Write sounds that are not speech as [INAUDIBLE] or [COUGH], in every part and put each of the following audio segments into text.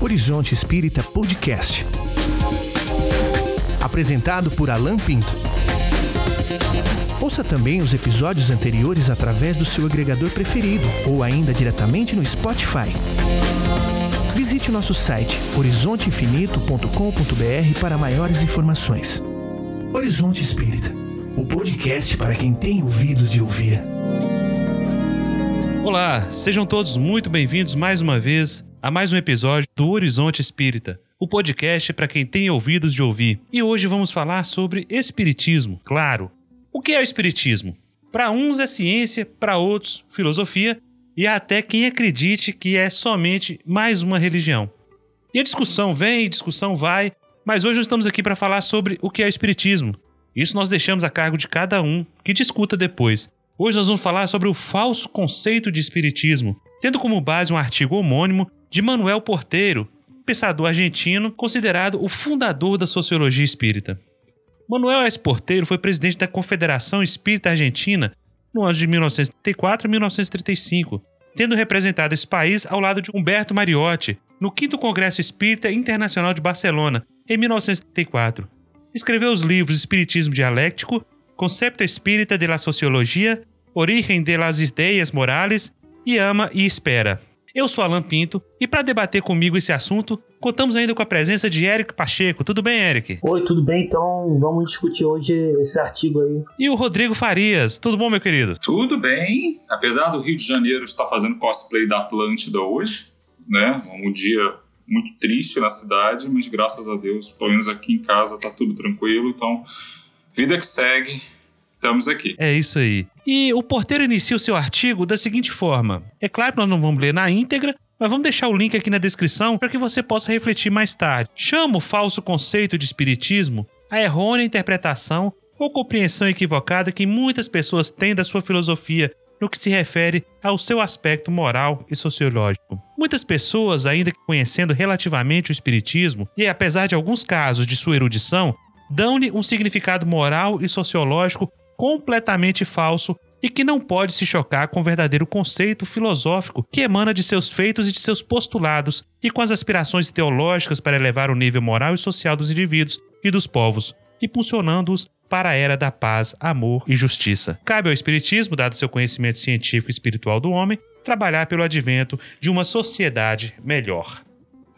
Horizonte Espírita Podcast. Apresentado por Alan Pinto. Ouça também os episódios anteriores através do seu agregador preferido ou ainda diretamente no Spotify. Visite nosso site horizonteinfinito.com.br para maiores informações. Horizonte Espírita, o podcast para quem tem ouvidos de ouvir. Olá, sejam todos muito bem-vindos mais uma vez a mais um episódio do Horizonte Espírita, o podcast para quem tem ouvidos de ouvir. E hoje vamos falar sobre Espiritismo, claro. O que é o Espiritismo? Para uns é ciência, para outros, filosofia e até quem acredite que é somente mais uma religião. E a discussão vem, discussão vai, mas hoje nós estamos aqui para falar sobre o que é o Espiritismo. Isso nós deixamos a cargo de cada um que discuta depois. Hoje nós vamos falar sobre o falso conceito de Espiritismo, tendo como base um artigo homônimo de Manuel Porteiro, pensador argentino considerado o fundador da sociologia espírita. Manuel S. Porteiro foi presidente da Confederação Espírita Argentina no ano de 1934 a 1935, tendo representado esse país ao lado de Humberto Mariotti no 5 Congresso Espírita Internacional de Barcelona, em 1934. Escreveu os livros Espiritismo Dialéctico, Concepto Espírita de la Sociologia, Origem de las Ideias Morales e Ama e Espera. Eu sou Alan Pinto e para debater comigo esse assunto, contamos ainda com a presença de Eric Pacheco. Tudo bem, Eric? Oi, tudo bem? Então vamos discutir hoje esse artigo aí. E o Rodrigo Farias. Tudo bom, meu querido? Tudo bem. Apesar do Rio de Janeiro estar fazendo cosplay da Atlântida hoje, né? Um dia muito triste na cidade, mas graças a Deus, pelo menos aqui em casa tá tudo tranquilo. Então, vida que segue, estamos aqui. É isso aí. E o porteiro inicia o seu artigo da seguinte forma: é claro que nós não vamos ler na íntegra, mas vamos deixar o link aqui na descrição para que você possa refletir mais tarde. Chama o falso conceito de espiritismo a errônea interpretação ou compreensão equivocada que muitas pessoas têm da sua filosofia no que se refere ao seu aspecto moral e sociológico. Muitas pessoas, ainda que conhecendo relativamente o espiritismo, e apesar de alguns casos de sua erudição, dão-lhe um significado moral e sociológico completamente falso e que não pode se chocar com o verdadeiro conceito filosófico que emana de seus feitos e de seus postulados e com as aspirações teológicas para elevar o nível moral e social dos indivíduos e dos povos, impulsionando-os para a era da paz, amor e justiça. Cabe ao Espiritismo, dado seu conhecimento científico e espiritual do homem, trabalhar pelo advento de uma sociedade melhor.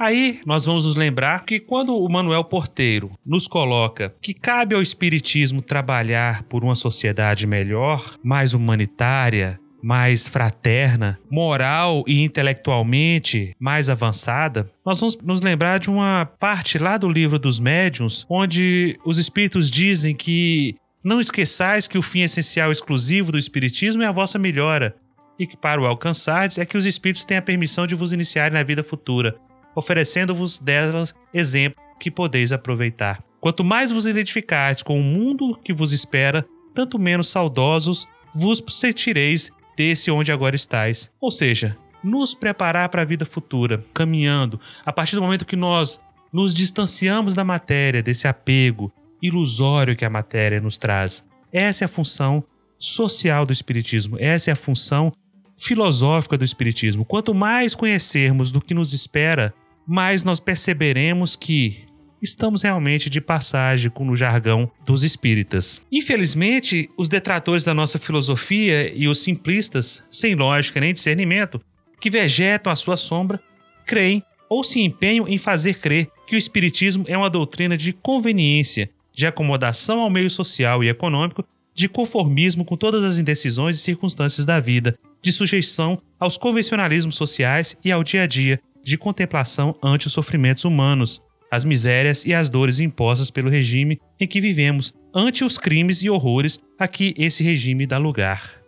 Aí nós vamos nos lembrar que quando o Manuel Porteiro nos coloca que cabe ao Espiritismo trabalhar por uma sociedade melhor, mais humanitária, mais fraterna, moral e intelectualmente mais avançada, nós vamos nos lembrar de uma parte lá do livro dos médiuns, onde os espíritos dizem que não esqueçais que o fim essencial exclusivo do espiritismo é a vossa melhora, e que para o alcançardes é que os espíritos têm a permissão de vos iniciarem na vida futura, oferecendo-vos delas exemplo que podeis aproveitar. Quanto mais vos identificardes com o mundo que vos espera, tanto menos saudosos vos sentireis desse onde agora estáis. Ou seja, nos preparar para a vida futura, caminhando, a partir do momento que nós nos distanciamos da matéria, desse apego ilusório que a matéria nos traz. Essa é a função social do Espiritismo, essa é a função filosófica do Espiritismo. Quanto mais conhecermos do que nos espera, mais nós perceberemos que estamos realmente de passagem no jargão dos espíritas. Infelizmente, os detratores da nossa filosofia e os simplistas, sem lógica nem discernimento, que vegetam à sua sombra, creem ou se empenham em fazer crer que o espiritismo é uma doutrina de conveniência, de acomodação ao meio social e econômico, de conformismo com todas as indecisões e circunstâncias da vida, de sujeição aos convencionalismos sociais e ao dia a dia, de contemplação ante os sofrimentos humanos, as misérias e as dores impostas pelo regime em que vivemos, ante os crimes e horrores a que esse regime dá lugar.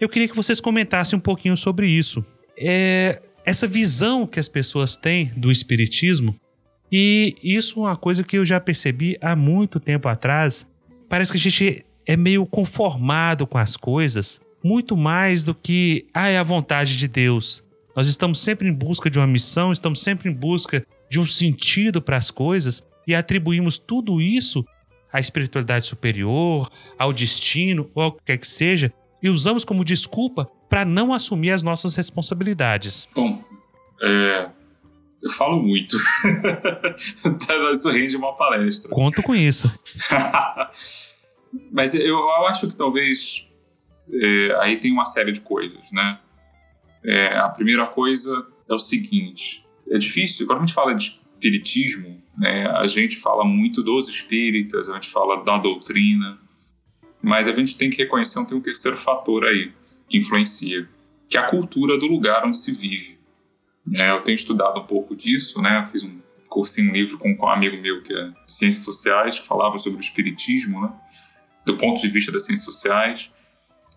Eu queria que vocês comentassem um pouquinho sobre isso. É essa visão que as pessoas têm do espiritismo, e isso é uma coisa que eu já percebi há muito tempo atrás. Parece que a gente é meio conformado com as coisas, muito mais do que ah, é a vontade de Deus. Nós estamos sempre em busca de uma missão, estamos sempre em busca de um sentido para as coisas e atribuímos tudo isso à espiritualidade superior, ao destino ou ao que quer que seja e usamos como desculpa para não assumir as nossas responsabilidades. Bom, é, Eu falo muito. [LAUGHS] isso rende uma palestra. Conto com isso. [LAUGHS] Mas eu, eu, acho que talvez é, aí tem uma série de coisas, né? É, a primeira coisa é o seguinte: é difícil, quando a gente fala de espiritismo, né, a gente fala muito dos espíritas, a gente fala da doutrina, mas a gente tem que reconhecer que tem um terceiro fator aí que influencia, que é a cultura do lugar onde se vive. É, eu tenho estudado um pouco disso, né? Fiz um cursinho livro com, com um amigo meu que é de Ciências Sociais, que falava sobre o espiritismo, né? Do ponto de vista das ciências sociais.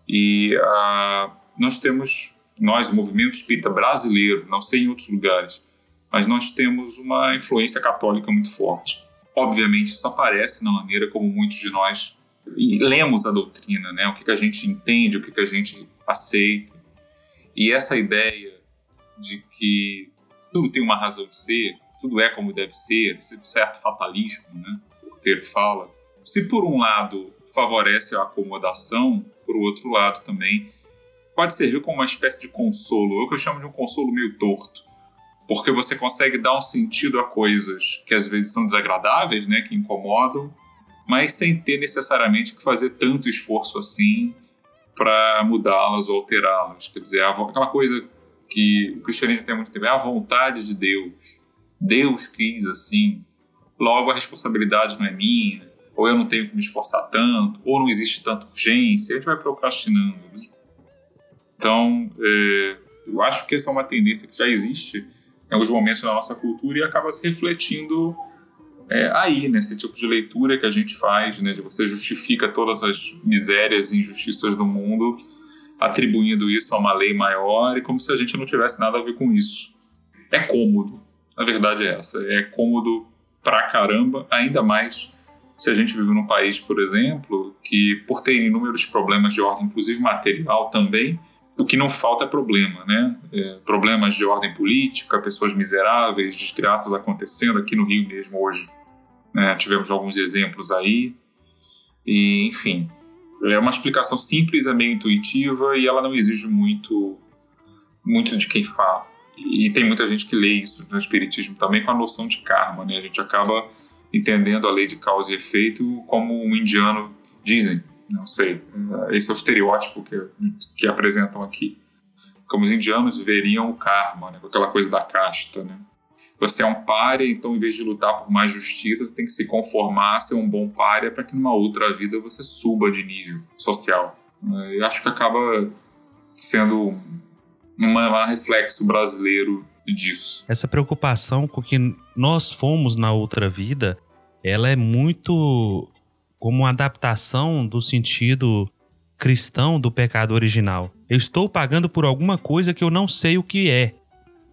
E uh, nós temos, nós, o movimento espírita brasileiro, não sei em outros lugares, mas nós temos uma influência católica muito forte. Obviamente, isso aparece na maneira como muitos de nós lemos a doutrina, né? O que, que a gente entende, o que, que a gente aceita. E essa ideia de que tudo tem uma razão de ser, tudo é como deve ser, certo fatalismo, né? O fala. Se por um lado favorece a acomodação, por outro lado também pode servir como uma espécie de consolo, ou que eu chamo de um consolo meio torto, porque você consegue dar um sentido a coisas que às vezes são desagradáveis, né, que incomodam, mas sem ter necessariamente que fazer tanto esforço assim para mudá-las ou alterá-las. Quer dizer, aquela coisa que o cristianismo tem muito tempo é a vontade de Deus. Deus quis assim, logo a responsabilidade não é minha, ou eu não tenho que me esforçar tanto, ou não existe tanta urgência, a gente vai procrastinando. Né? Então, é, eu acho que essa é uma tendência que já existe em alguns momentos na nossa cultura e acaba se refletindo é, aí, nesse tipo de leitura que a gente faz, né, de você justifica todas as misérias e injustiças do mundo, atribuindo isso a uma lei maior e como se a gente não tivesse nada a ver com isso. É cômodo, a verdade é essa, é cômodo pra caramba, ainda mais se a gente vive num país, por exemplo, que por ter inúmeros problemas de ordem, inclusive material também, o que não falta é problema, né? É, problemas de ordem política, pessoas miseráveis, desgraças acontecendo aqui no Rio mesmo hoje. Né? Tivemos alguns exemplos aí. E, enfim, é uma explicação simples, é meio intuitiva e ela não exige muito, muito de quem fala. E tem muita gente que lê isso no Espiritismo também com a noção de karma, né? A gente acaba entendendo a lei de causa e efeito como um indiano dizem. Não sei, esse é o estereótipo que, que apresentam aqui. Como os indianos veriam o karma, né? aquela coisa da casta, né? Você é um párea, então em vez de lutar por mais justiça, você tem que se conformar, ser um bom párea para que numa outra vida você suba de nível social. Eu acho que acaba sendo um reflexo brasileiro disso. Essa preocupação com que nós fomos na outra vida, ela é muito como uma adaptação do sentido cristão do pecado original. Eu estou pagando por alguma coisa que eu não sei o que é.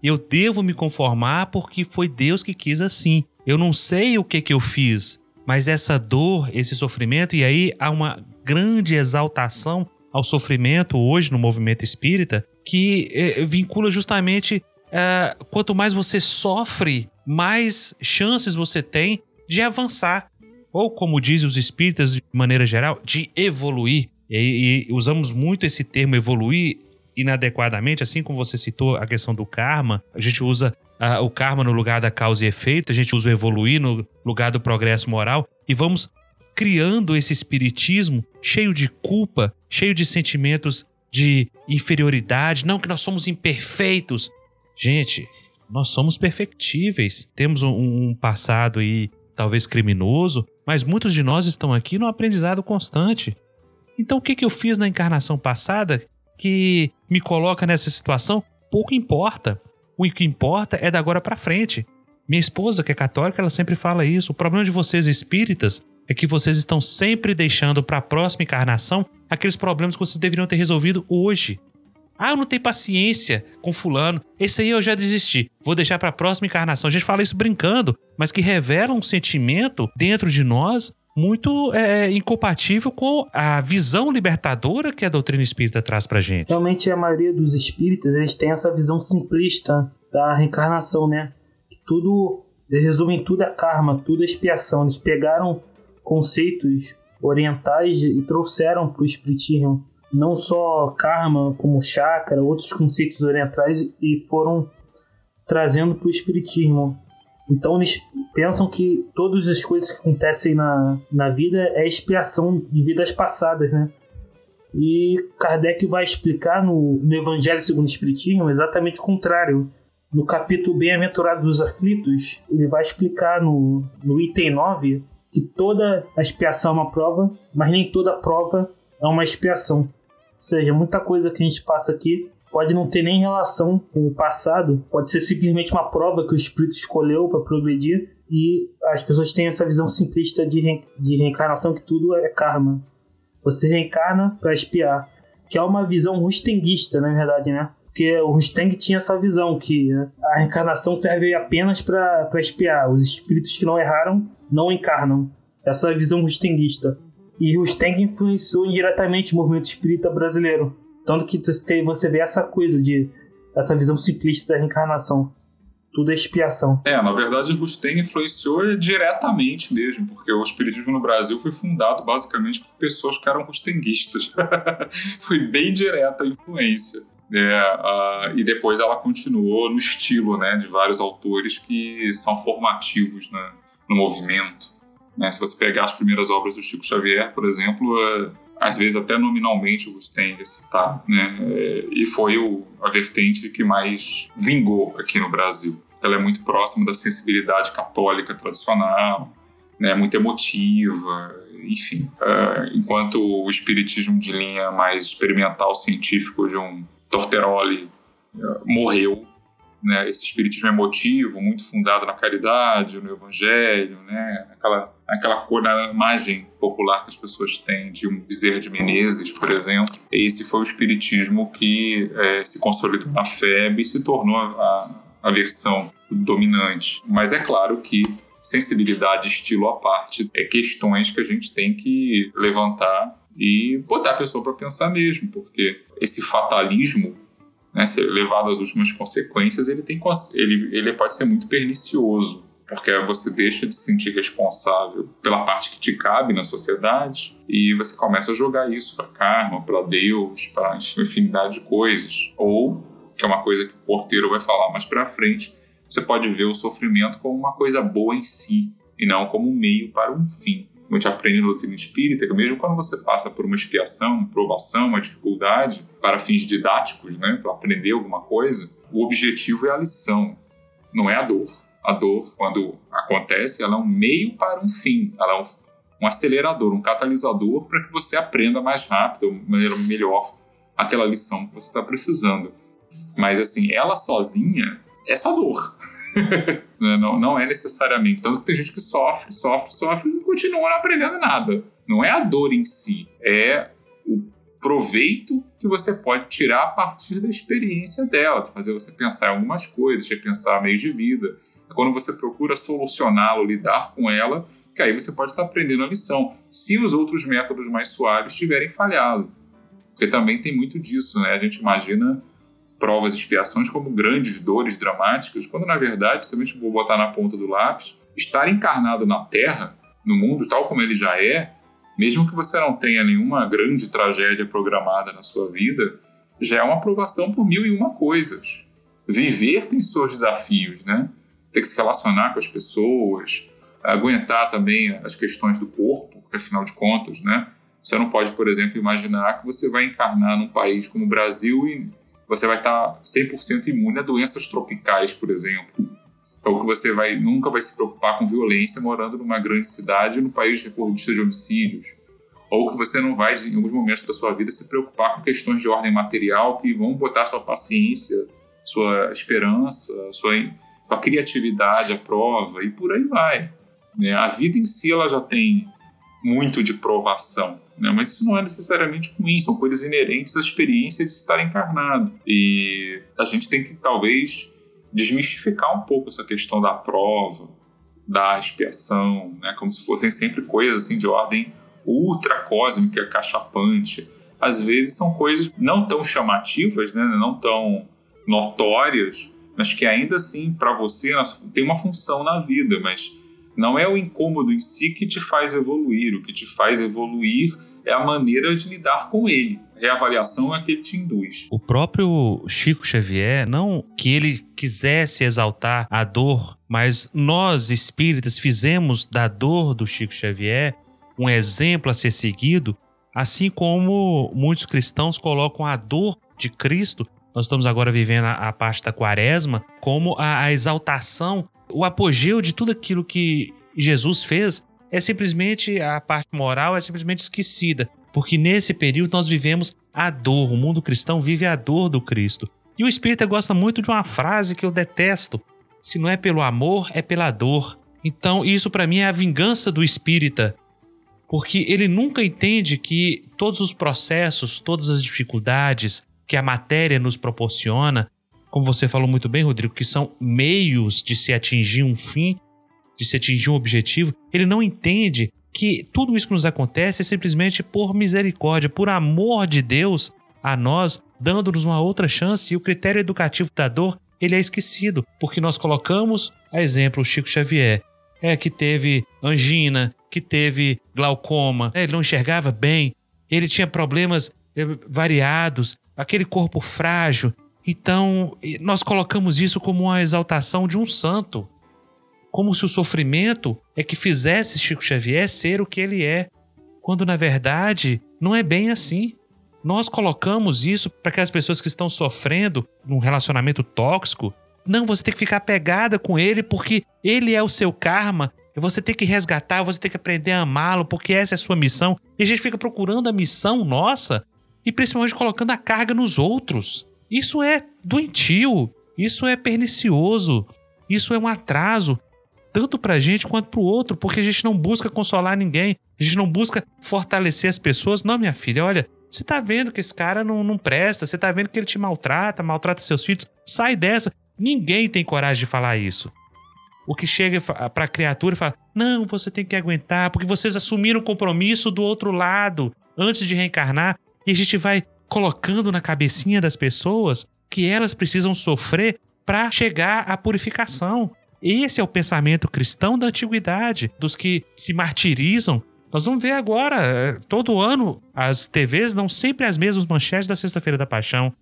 Eu devo me conformar porque foi Deus que quis assim. Eu não sei o que que eu fiz, mas essa dor, esse sofrimento, e aí há uma grande exaltação ao sofrimento hoje no movimento espírita que eh, vincula justamente eh, quanto mais você sofre, mais chances você tem de avançar. Ou, como dizem os espíritas de maneira geral, de evoluir. E, e usamos muito esse termo evoluir inadequadamente, assim como você citou a questão do karma, a gente usa o karma no lugar da causa e efeito, a gente usa o evoluir no lugar do progresso moral e vamos criando esse espiritismo cheio de culpa, cheio de sentimentos de inferioridade, não que nós somos imperfeitos. Gente, nós somos perfectíveis. Temos um, um passado aí talvez criminoso, mas muitos de nós estão aqui no aprendizado constante. Então o que, que eu fiz na encarnação passada que me coloca nessa situação, pouco importa. O que importa é da agora para frente. Minha esposa, que é católica, ela sempre fala isso. O problema de vocês espíritas é que vocês estão sempre deixando para a próxima encarnação aqueles problemas que vocês deveriam ter resolvido hoje. Ah, eu não tenho paciência com fulano. Esse aí eu já desisti. Vou deixar para a próxima encarnação. A gente fala isso brincando, mas que revela um sentimento dentro de nós muito é, é, incompatível com a visão libertadora que a doutrina espírita traz pra gente. Realmente a maioria dos espíritas, eles têm essa visão simplista da reencarnação, né? Tudo, eles resumem tudo a karma, tudo a expiação. Eles pegaram conceitos orientais e trouxeram pro espiritismo. Não só karma, como chakra, outros conceitos orientais e foram trazendo para o espiritismo. Então eles pensam que todas as coisas que acontecem na, na vida é expiação de vidas passadas, né? E Kardec vai explicar no, no Evangelho segundo o Espiritismo exatamente o contrário. No capítulo Bem-aventurado dos Aflitos, ele vai explicar no, no item 9 que toda expiação é uma prova, mas nem toda prova é uma expiação. Ou seja, muita coisa que a gente passa aqui pode não ter nem relação com o passado, pode ser simplesmente uma prova que o espírito escolheu para progredir e as pessoas têm essa visão simplista de, re de reencarnação que tudo é karma. Você reencarna para espiar, que é uma visão rustenguista, na verdade, né? Porque o Rusteng tinha essa visão que a reencarnação serve apenas para espiar. Os espíritos que não erraram não encarnam. Essa é a visão rustenguista. E Rusteng influenciou indiretamente o movimento espírita brasileiro. Tanto que você vê essa coisa de essa visão simplista da reencarnação tudo é expiação. É, na verdade, Rustem influenciou diretamente mesmo, porque o Espiritismo no Brasil foi fundado basicamente por pessoas que eram rustenguistas. [LAUGHS] foi bem direta a influência. É, uh, e depois ela continuou no estilo né, de vários autores que são formativos né, no movimento. Né? Se você pegar as primeiras obras do Chico Xavier, por exemplo, uh, às vezes até nominalmente o Rustem é citado, né? É, e foi o, a vertente que mais vingou aqui no Brasil. Ela é muito próxima da sensibilidade católica tradicional, né? Muito emotiva, enfim. Uh, enquanto o espiritismo de linha mais experimental científico de um Torteroli uh, morreu, né? Esse espiritismo emotivo, muito fundado na caridade, no evangelho, né? Aquela aquela cor da imagem popular que as pessoas têm de um Bezerra de Menezes, por exemplo. Esse foi o espiritismo que é, se consolidou na FEB e se tornou a, a versão dominante. Mas é claro que sensibilidade, estilo à parte, é questões que a gente tem que levantar e botar a pessoa para pensar mesmo, porque esse fatalismo, né, levado às últimas consequências, ele, tem, ele, ele pode ser muito pernicioso porque você deixa de se sentir responsável pela parte que te cabe na sociedade e você começa a jogar isso para karma, para Deus, para infinidade de coisas. Ou, que é uma coisa que o porteiro vai falar mais para frente, você pode ver o sofrimento como uma coisa boa em si e não como um meio para um fim. A gente aprende no doutrina espírita, que mesmo quando você passa por uma expiação, uma provação, uma dificuldade, para fins didáticos, né, para aprender alguma coisa, o objetivo é a lição, não é a dor a dor, quando acontece, ela é um meio para um fim, ela é um, um acelerador, um catalisador para que você aprenda mais rápido, de maneira melhor, aquela lição que você está precisando. Mas, assim, ela sozinha é só dor. [LAUGHS] Né, não, não é necessariamente. Tanto que tem gente que sofre, sofre, sofre e continua não aprendendo nada. Não é a dor em si, é o proveito que você pode tirar a partir da experiência dela, de fazer você pensar em algumas coisas, repensar meio de vida, quando você procura solucioná-lo, lidar com ela, que aí você pode estar aprendendo a lição, se os outros métodos mais suaves tiverem falhado. Porque também tem muito disso, né? A gente imagina provas e expiações como grandes dores dramáticas, quando na verdade, se a gente for botar na ponta do lápis, estar encarnado na Terra, no mundo tal como ele já é, mesmo que você não tenha nenhuma grande tragédia programada na sua vida, já é uma aprovação por mil e uma coisas. Viver tem seus desafios, né? Ter que se relacionar com as pessoas, aguentar também as questões do corpo, porque afinal de contas, né? Você não pode, por exemplo, imaginar que você vai encarnar num país como o Brasil e você vai estar 100% imune a doenças tropicais, por exemplo. Ou que você vai, nunca vai se preocupar com violência morando numa grande cidade no país recordista de homicídios. Ou que você não vai, em alguns momentos da sua vida, se preocupar com questões de ordem material que vão botar sua paciência, sua esperança, sua a criatividade, a prova e por aí vai. Né? A vida em si ela já tem muito de provação, né? mas isso não é necessariamente ruim, são coisas inerentes à experiência de estar encarnado. E a gente tem que talvez desmistificar um pouco essa questão da prova, da expiação, né? como se fossem sempre coisas assim de ordem ultra cósmica, cachapante. Às vezes são coisas não tão chamativas, né? não tão notórias, mas que ainda assim, para você, tem uma função na vida, mas não é o incômodo em si que te faz evoluir. O que te faz evoluir é a maneira de lidar com ele. reavaliação é que ele te induz. O próprio Chico Xavier, não que ele quisesse exaltar a dor, mas nós espíritas fizemos da dor do Chico Xavier um exemplo a ser seguido, assim como muitos cristãos colocam a dor de Cristo. Nós estamos agora vivendo a, a parte da quaresma como a, a exaltação, o apogeu de tudo aquilo que Jesus fez é simplesmente a parte moral é simplesmente esquecida, porque nesse período nós vivemos a dor, o mundo cristão vive a dor do Cristo. E o espírita gosta muito de uma frase que eu detesto: se não é pelo amor, é pela dor. Então, isso para mim é a vingança do espírita, porque ele nunca entende que todos os processos, todas as dificuldades que a matéria nos proporciona, como você falou muito bem, Rodrigo, que são meios de se atingir um fim, de se atingir um objetivo, ele não entende que tudo isso que nos acontece é simplesmente por misericórdia, por amor de Deus a nós, dando-nos uma outra chance, e o critério educativo da dor ele é esquecido, porque nós colocamos, a exemplo, o Chico Xavier, é que teve angina, que teve glaucoma, né, ele não enxergava bem, ele tinha problemas eh, variados, aquele corpo frágil. Então, nós colocamos isso como uma exaltação de um santo como se o sofrimento é que fizesse Chico Xavier ser o que ele é, quando na verdade não é bem assim. Nós colocamos isso para que as pessoas que estão sofrendo num relacionamento tóxico, não, você tem que ficar pegada com ele porque ele é o seu karma. Você tem que resgatar, você tem que aprender a amá-lo, porque essa é a sua missão. E a gente fica procurando a missão nossa e principalmente colocando a carga nos outros. Isso é doentio, isso é pernicioso, isso é um atraso tanto pra gente quanto pro outro, porque a gente não busca consolar ninguém, a gente não busca fortalecer as pessoas. Não, minha filha, olha, você tá vendo que esse cara não, não presta, você tá vendo que ele te maltrata, maltrata seus filhos, sai dessa. Ninguém tem coragem de falar isso. O que chega pra criatura e fala: Não, você tem que aguentar, porque vocês assumiram o compromisso do outro lado antes de reencarnar, e a gente vai colocando na cabecinha das pessoas que elas precisam sofrer para chegar à purificação. Esse é o pensamento cristão da antiguidade, dos que se martirizam. Nós vamos ver agora, eh, todo ano, as TVs dão sempre as mesmas manchetes da Sexta-feira da Paixão.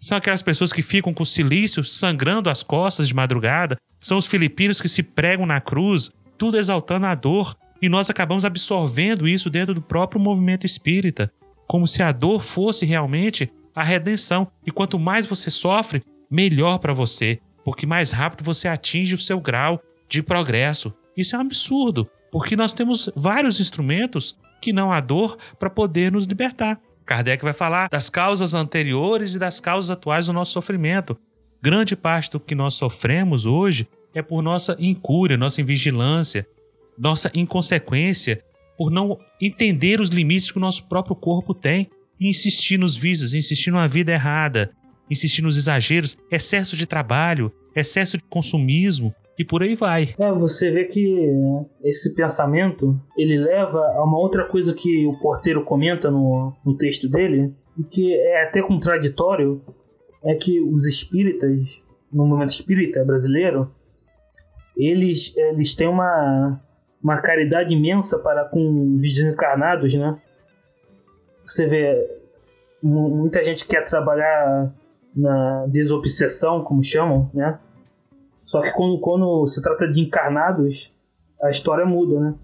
São aquelas pessoas que ficam com silício sangrando as costas de madrugada. São os filipinos que se pregam na cruz, tudo exaltando a dor. E nós acabamos absorvendo isso dentro do próprio movimento espírita, como se a dor fosse realmente a redenção. E quanto mais você sofre, melhor para você porque mais rápido você atinge o seu grau de progresso. Isso é um absurdo, porque nós temos vários instrumentos que não há dor para poder nos libertar. Kardec vai falar das causas anteriores e das causas atuais do nosso sofrimento. Grande parte do que nós sofremos hoje é por nossa incúria, nossa invigilância, nossa inconsequência, por não entender os limites que o nosso próprio corpo tem e insistir nos vícios, insistir numa vida errada, insistir nos exageros, excesso de trabalho, excesso de consumismo e por aí vai. É, você vê que esse pensamento ele leva a uma outra coisa que o porteiro comenta no, no texto dele, e que é até contraditório, é que os espíritas, no movimento espírita brasileiro, eles, eles têm uma, uma caridade imensa para com os desencarnados, né? Você vê, muita gente quer trabalhar na desobsessão, como chamam, né? Só que quando, quando se trata de encarnados, a história muda, né?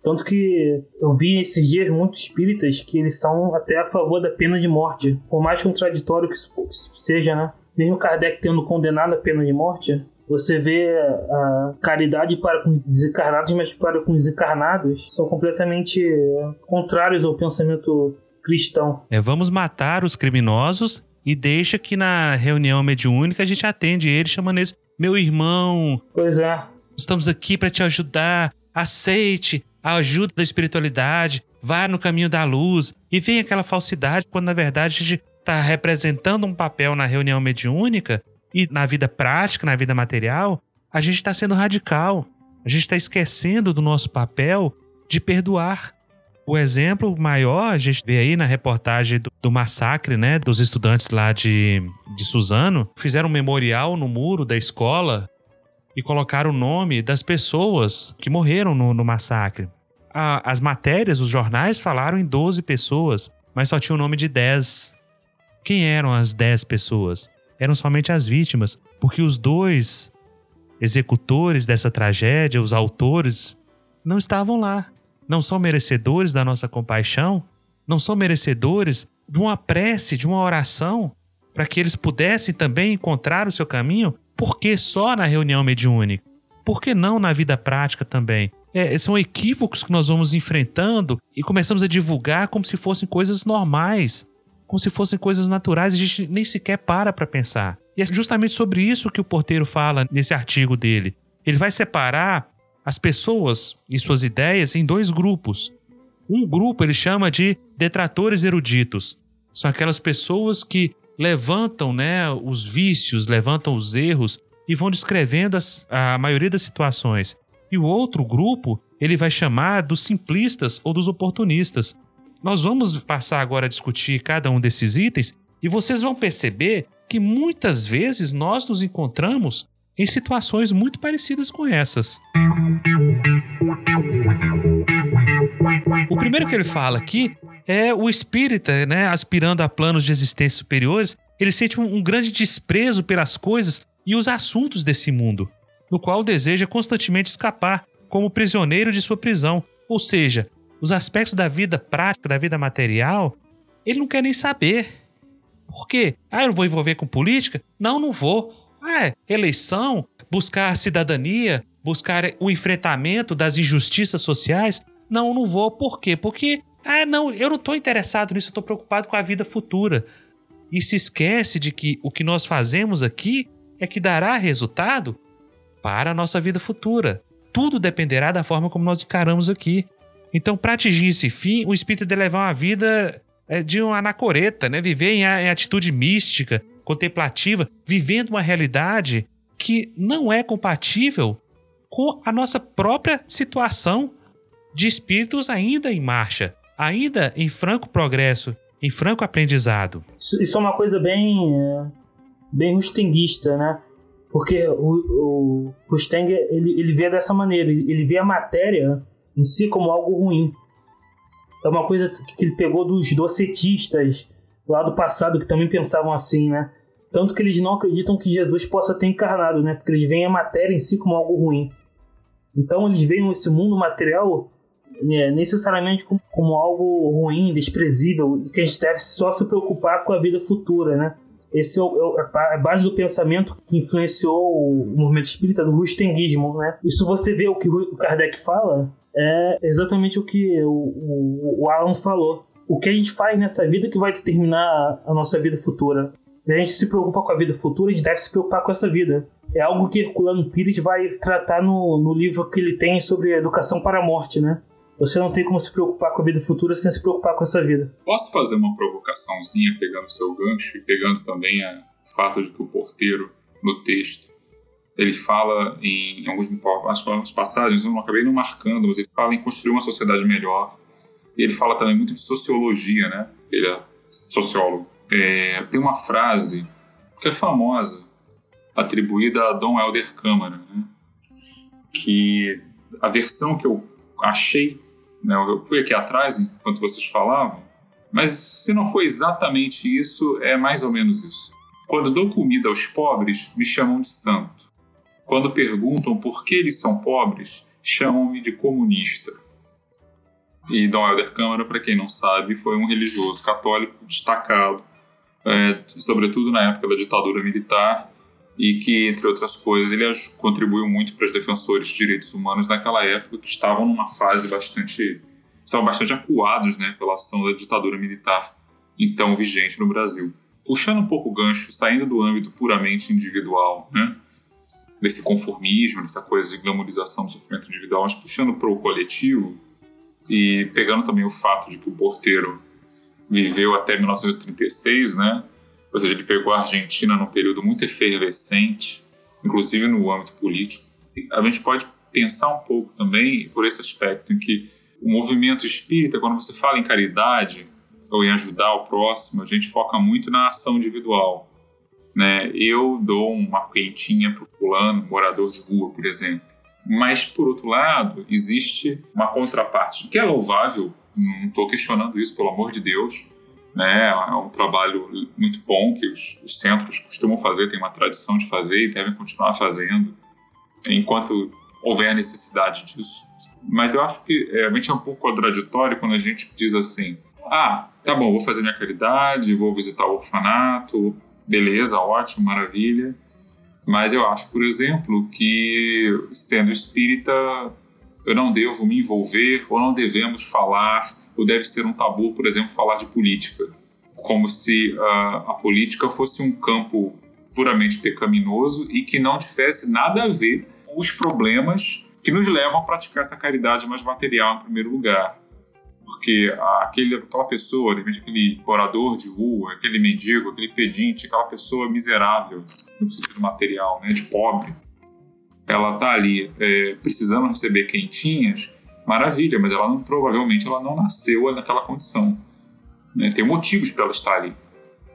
Tanto que eu vi esses dias muitos espíritas que eles são até a favor da pena de morte. Por mais contraditório que seja, né? Mesmo Kardec tendo condenado a pena de morte, você vê a caridade para com os desencarnados, mas para com os encarnados são completamente contrários ao pensamento cristão. É, vamos matar os criminosos e deixa que na reunião mediúnica a gente atende ele chamando eles meu irmão. Pois é. Estamos aqui para te ajudar. Aceite a ajuda da espiritualidade. Vá no caminho da luz. E vem aquela falsidade quando na verdade a gente está representando um papel na reunião mediúnica e na vida prática, na vida material, a gente está sendo radical. A gente está esquecendo do nosso papel de perdoar. O exemplo maior, a gente vê aí na reportagem do, do, massacre, né, dos estudantes lá de, de Suzano, fizeram um memorial no muro da escola e colocaram o nome das pessoas que morreram no, no massacre. A, as matérias, os jornais falaram em 12 pessoas. mas só tinha o nome de dez. Quem eram as dez pessoas? Eram somente as vítimas, porque os dois executores dessa tragédia, os autores, não estavam lá. Não são merecedores da nossa compaixão, não são merecedores de uma prece, de uma oração, para que eles pudessem também encontrar o seu caminho? Por que só na reunião mediúnica? Por que não na vida prática também? É, são equívocos que nós vamos enfrentando e começamos a divulgar como se fossem coisas normais, como se fossem coisas naturais, a gente nem sequer para para pensar. E é justamente sobre isso que o porteiro fala nesse artigo dele. Ele vai separar as pessoas e suas ideias em dois grupos. Um grupo ele chama de detratores eruditos. São aquelas pessoas que levantam né, os vícios, levantam os erros e vão descrevendo as, a maioria das situações. E o outro grupo ele vai chamar dos simplistas ou dos oportunistas. Nós vamos passar agora a discutir cada um desses itens e vocês vão perceber que muitas vezes nós nos encontramos em situações muito parecidas com essas. O primeiro que ele fala aqui é o espírita, né, aspirando a planos de existência superiores, ele sente um, um grande desprezo pelas coisas e os assuntos desse mundo no qual deseja constantemente escapar, como prisioneiro de sua prisão. Ou seja, os aspectos da vida prática, da vida material, ele não quer nem saber. Por quê? Ah, eu não vou envolver com política? Não, não vou. Ah, é eleição, buscar cidadania, buscar o enfrentamento das injustiças sociais? Não, não vou. Por quê? Porque, ah, não, eu não estou interessado nisso, eu estou preocupado com a vida futura. E se esquece de que o que nós fazemos aqui é que dará resultado para a nossa vida futura. Tudo dependerá da forma como nós encaramos aqui. Então, para atingir esse fim, o espírito deve levar uma vida é, de uma anacoreta, né? viver em, atitude mística, contemplativa, vivendo uma realidade que não é compatível com a nossa própria situação de espíritos ainda em marcha, ainda em franco progresso, em franco aprendizado. Isso, isso é uma coisa bem, é, bem rustenguista, né? Porque o, o, o Stenger, ele, ele vê dessa maneira, ele vê a matéria em si como algo ruim. É uma coisa que ele pegou dos docetistas lá do passado que também pensavam assim, né? Tanto que eles não acreditam que Jesus possa ter encarnado, né? Porque eles veem a matéria em si como algo ruim. Então eles veem esse mundo material né, necessariamente como, como algo ruim, desprezível, e que a gente deve só se preocupar com a vida futura, né? Esse é, o, é a base do pensamento que influenciou o movimento espírita do rustenguismo, né? Isso você vê o que o Kardec fala é exatamente o que o, o, Alan falou. O que a gente faz nessa vida que vai determinar a nossa vida futura. Se a gente se preocupa com a vida futura, a gente deve se preocupar com essa vida. É algo que Herculano Pires vai tratar no, no livro que ele tem sobre educação para a morte, né? Você não tem como se preocupar com a vida futura sem se preocupar com essa vida. Posso fazer uma provocaçãozinha pegando seu gancho e pegando também a, o fato de que o porteiro, no texto, ele fala em alguns, algumas passagens, eu não acabei não marcando, mas ele fala em construir uma sociedade melhor. E ele fala também muito de sociologia, né? Ele é sociólogo. É, tem uma frase que é famosa, atribuída a Dom Helder Câmara, né? que a versão que eu achei né? Eu fui aqui atrás enquanto vocês falavam, mas se não foi exatamente isso, é mais ou menos isso. Quando dou comida aos pobres, me chamam de santo. Quando perguntam por que eles são pobres, chamam-me de comunista. E Dom Helder Câmara, para quem não sabe, foi um religioso católico destacado, é, sobretudo na época da ditadura militar, e que, entre outras coisas, ele contribuiu muito para os defensores de direitos humanos naquela época, que estavam numa fase bastante. estavam bastante acuados né, pela ação da ditadura militar então vigente no Brasil. Puxando um pouco o gancho, saindo do âmbito puramente individual, né, desse conformismo, dessa coisa de glamorização do sofrimento individual, mas puxando para o coletivo e pegando também o fato de que o porteiro viveu até 1936, né? Ou seja, ele pegou a Argentina num período muito efervescente, inclusive no âmbito político. A gente pode pensar um pouco também por esse aspecto em que o movimento espírita, quando você fala em caridade ou em ajudar o próximo, a gente foca muito na ação individual. Né? Eu dou uma quentinha para o fulano, morador de rua, por exemplo. Mas, por outro lado, existe uma contraparte que é louvável, não estou questionando isso, pelo amor de Deus, Né? É um trabalho muito bom que os, os centros costumam fazer, tem uma tradição de fazer e devem continuar fazendo enquanto houver necessidade disso. Mas eu acho que é, realmente é um pouco contraditório quando a gente diz assim: ah, tá bom, vou fazer minha caridade, vou visitar o orfanato, beleza, ótimo, maravilha. Mas eu acho, por exemplo, que sendo espírita, eu não devo me envolver ou não devemos falar, ou deve ser um tabu, por exemplo, falar de política. Como se uh, a política fosse um campo puramente pecaminoso e que não tivesse nada a ver com os problemas que nos levam a praticar essa caridade mais material em primeiro lugar. Porque aquele, aquela pessoa, de repente, aquele morador de rua, aquele mendigo, aquele pedinte, aquela pessoa miserável, no sentido material, né, de pobre, ela tá ali é, precisando receber quentinhas, maravilha, mas ela não, provavelmente ela não nasceu naquela condição. Né? Tem motivos para ela estar ali.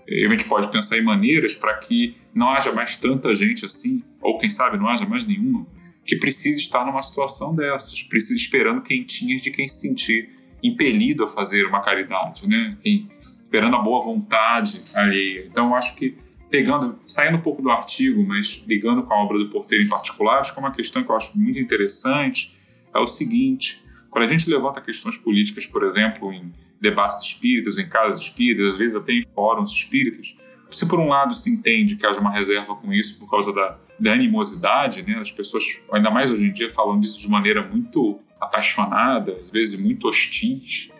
E a gente pode pensar em maneiras para que não haja mais tanta gente assim, ou quem sabe não haja mais nenhuma, que precise estar numa situação dessas, precise esperando quentinhas de quem se sentir impelido a fazer uma caridade, né? Esperando a boa vontade ali. Então, eu acho que pegando, saindo um pouco do artigo, mas ligando com a obra do Porteiro em particular, acho que é uma questão que eu acho muito interessante é o seguinte: quando a gente levanta questões políticas, por exemplo, em debates espíritas, em casas espíritas, às vezes até em fóruns espíritas, se por um lado se entende que haja uma reserva com isso por causa da, da animosidade, né? As pessoas, ainda mais hoje em dia, falam disso de maneira muito apaixonada, às vezes muito hostis,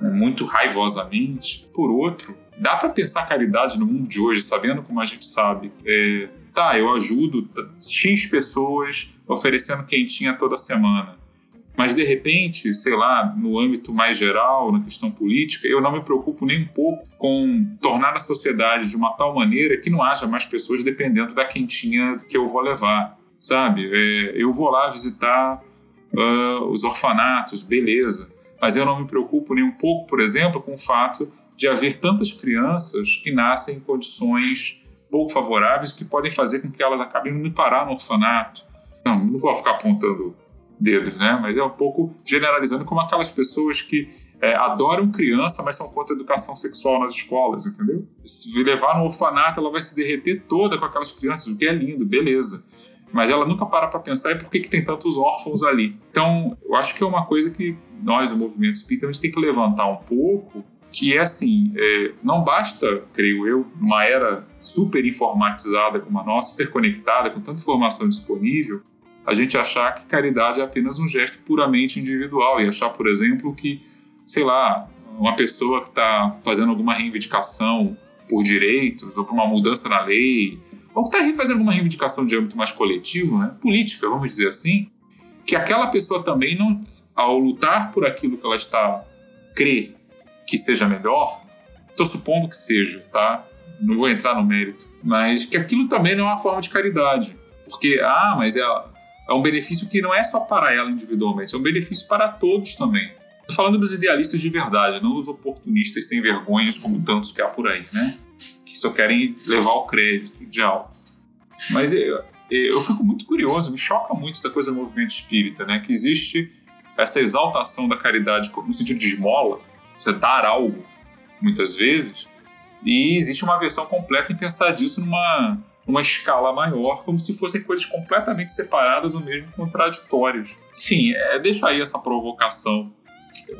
né? muito raivosamente. Por outro, dá para pensar caridade no mundo de hoje, sabendo como a gente sabe. É, tá, eu ajudo X pessoas oferecendo quentinha toda semana. Mas, de repente, sei lá, no âmbito mais geral, na questão política, eu não me preocupo nem um pouco com tornar a sociedade de uma tal maneira que não haja mais pessoas dependendo da quentinha que eu vou levar, sabe? É, eu vou lá visitar uh, os orfanatos, beleza. Mas eu não me preocupo nem um pouco, por exemplo, com o fato de haver tantas crianças que nascem em condições pouco favoráveis que podem fazer com que elas acabem indo parar no orfanato. Não, não vou ficar apontando deles, né? Mas é um pouco generalizando como aquelas pessoas que é, adoram criança, mas são contra a educação sexual nas escolas, entendeu? Se levar no orfanato, ela vai se derreter toda com aquelas crianças, o que é lindo, beleza. Mas ela nunca para para pensar em por que, que tem tantos órfãos ali. Então, eu acho que é uma coisa que nós, do movimento espírita, a gente tem que levantar um pouco, que é assim, é, não basta, creio eu, numa era super informatizada como a nossa, super conectada, com tanta informação disponível, a gente achar que caridade é apenas um gesto puramente individual e achar, por exemplo, que, sei lá, uma pessoa que está fazendo alguma reivindicação por direitos ou por uma mudança na lei, ou que está fazendo alguma reivindicação de âmbito mais coletivo, né, política, vamos dizer assim, que aquela pessoa também não, ao lutar por aquilo que ela está crê que seja melhor, estou supondo que seja, tá? Não vou entrar no mérito, mas que aquilo também não é uma forma de caridade, porque ah, mas ela é um benefício que não é só para ela individualmente, é um benefício para todos também. Estou falando dos idealistas de verdade, não dos oportunistas sem vergonhas como tantos que há por aí, né? Que só querem levar o crédito de algo. Mas eu, eu fico muito curioso, me choca muito essa coisa do movimento espírita, né? Que existe essa exaltação da caridade no sentido de esmola, você dar algo, muitas vezes, e existe uma versão completa em pensar disso numa uma escala maior, como se fossem coisas completamente separadas ou mesmo contraditórias. Enfim, é, deixa aí essa provocação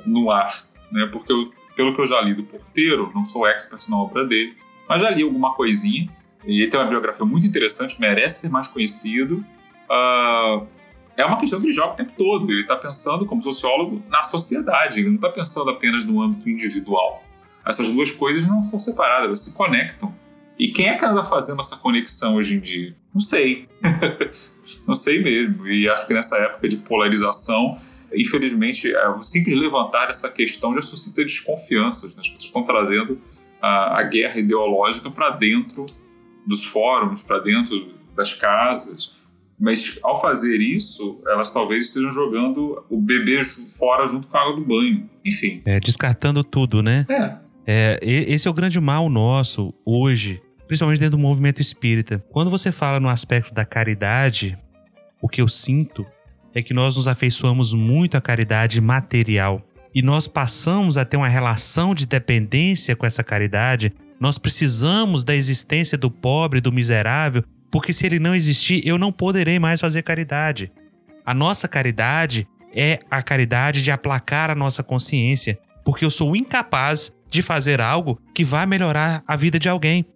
no ar, né? Porque eu, pelo que eu já li do Porteiro, não sou expert na obra dele, mas já li alguma coisinha. E ele tem uma biografia muito interessante, merece ser mais conhecido. Uh, é uma questão que ele joga o tempo todo. Ele está pensando, como sociólogo, na sociedade. Ele não está pensando apenas no âmbito individual. Essas duas coisas não são separadas, elas se conectam. E quem é que anda fazendo essa conexão hoje em dia? Não sei. [LAUGHS] não sei mesmo. E acho que nessa época de polarização, infelizmente, é, o simples levantar essa questão já suscita desconfianças. Né? As pessoas estão trazendo a, a guerra ideológica para dentro dos fóruns, para dentro das casas. Mas ao fazer isso, elas talvez estejam jogando o bebê fora junto com a água do banho. Enfim. É, descartando tudo, né? É. É, esse é o grande mal nosso hoje, principalmente dentro do movimento espírita. Quando você fala no aspecto da caridade, o que eu sinto é que nós nos afeiçoamos muito à caridade material. E nós passamos a ter uma relação de dependência com essa caridade, nós precisamos da existência do pobre, do miserável, porque se ele não existir, eu não poderei mais fazer caridade. A nossa caridade é a caridade de aplacar a nossa consciência, porque eu sou incapaz de fazer algo que vá melhorar a vida de alguém.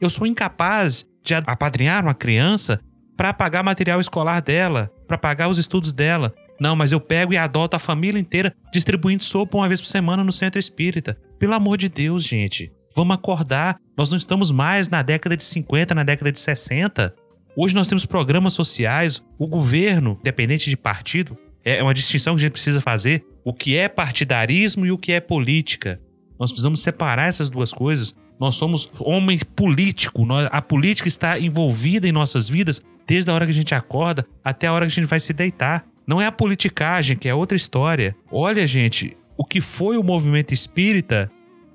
Eu sou incapaz de apadrinhar uma criança para pagar material escolar dela, para pagar os estudos dela. Não, mas eu pego e adoto a família inteira distribuindo sopa uma vez por semana no centro espírita. Pelo amor de Deus, gente. Vamos acordar. Nós não estamos mais na década de 50, na década de 60. Hoje nós temos programas sociais, o governo, independente de partido, é uma distinção que a gente precisa fazer. O que é partidarismo e o que é política. Nós precisamos separar essas duas coisas. Nós somos homem político. A política está envolvida em nossas vidas desde a hora que a gente acorda até a hora que a gente vai se deitar. Não é a politicagem, que é outra história. Olha, gente, o que foi o movimento espírita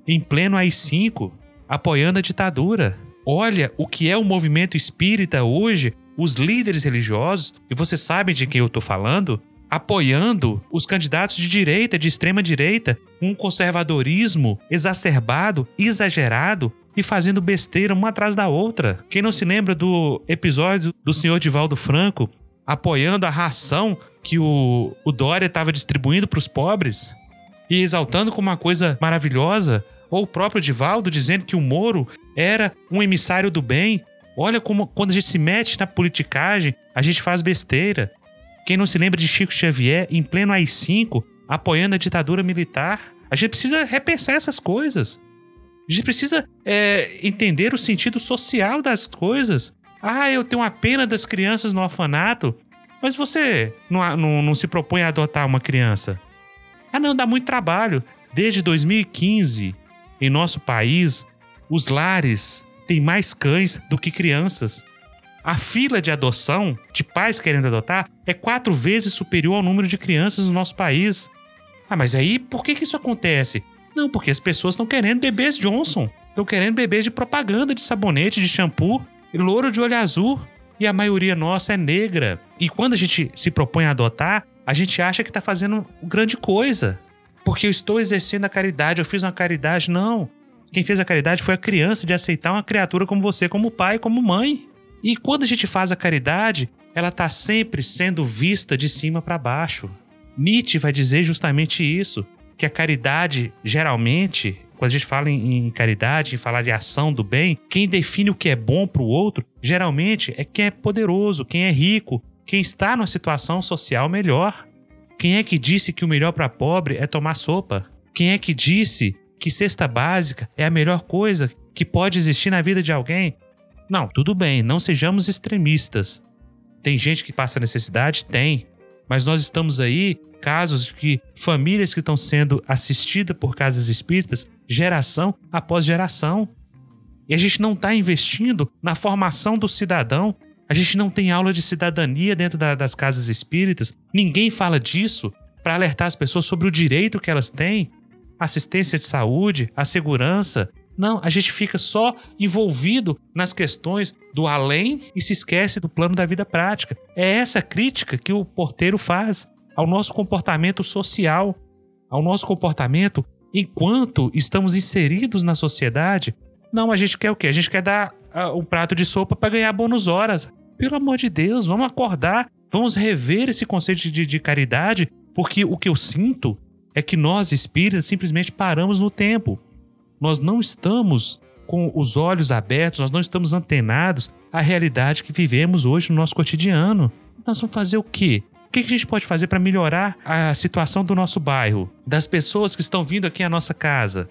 em pleno AI-5, apoiando a ditadura. Olha o que é o movimento espírita hoje, os líderes religiosos, e você sabe de quem eu estou falando, apoiando os candidatos de direita, de extrema direita, um conservadorismo exacerbado, exagerado e fazendo besteira uma atrás da outra. Quem não se lembra do episódio do senhor Divaldo Franco apoiando a ração que o, o Dória estava distribuindo para os pobres e exaltando como uma coisa maravilhosa? Ou o próprio Divaldo dizendo que o Moro era um emissário do bem? Olha como quando a gente se mete na politicagem, a gente faz besteira. Quem não se lembra de Chico Xavier em pleno AI-5 apoiando a ditadura militar? A gente precisa repensar essas coisas. A gente precisa é, entender o sentido social das coisas. Ah, eu tenho uma pena das crianças no orfanato. Mas você não, não, não se propõe a adotar uma criança? Ah, não, dá muito trabalho. Desde 2015, em nosso país, os lares têm mais cães do que crianças. A fila de adoção de pais querendo adotar é quatro vezes superior ao número de crianças no nosso país. Ah, mas aí por que, que isso acontece? Não, porque as pessoas estão querendo bebês Johnson. Estão querendo bebês de propaganda de sabonete, de shampoo, louro de olho azul. E a maioria nossa é negra. E quando a gente se propõe a adotar, a gente acha que está fazendo grande coisa. Porque eu estou exercendo a caridade, eu fiz uma caridade. Não. Quem fez a caridade foi a criança de aceitar uma criatura como você, como pai, como mãe. E quando a gente faz a caridade, ela está sempre sendo vista de cima para baixo. Nietzsche vai dizer justamente isso, que a caridade, geralmente, quando a gente fala em, em caridade, em falar de ação do bem, quem define o que é bom para o outro, geralmente é quem é poderoso, quem é rico, quem está numa situação social melhor. Quem é que disse que o melhor para pobre é tomar sopa? Quem é que disse que cesta básica é a melhor coisa que pode existir na vida de alguém? Não, tudo bem, não sejamos extremistas. Tem gente que passa necessidade? Tem. Mas nós estamos aí casos de que famílias que estão sendo assistidas por casas espíritas, geração após geração. E a gente não está investindo na formação do cidadão. A gente não tem aula de cidadania dentro da, das casas espíritas. Ninguém fala disso para alertar as pessoas sobre o direito que elas têm, assistência de saúde, a segurança, não, a gente fica só envolvido nas questões do além e se esquece do plano da vida prática. É essa crítica que o porteiro faz ao nosso comportamento social, ao nosso comportamento enquanto estamos inseridos na sociedade. Não, a gente quer o quê? A gente quer dar uh, um prato de sopa para ganhar bônus horas. Pelo amor de Deus, vamos acordar, vamos rever esse conceito de, de caridade, porque o que eu sinto é que nós espíritas simplesmente paramos no tempo nós não estamos com os olhos abertos, nós não estamos antenados à realidade que vivemos hoje no nosso cotidiano. Nós vamos fazer o quê? O que a gente pode fazer para melhorar a situação do nosso bairro, das pessoas que estão vindo aqui à nossa casa?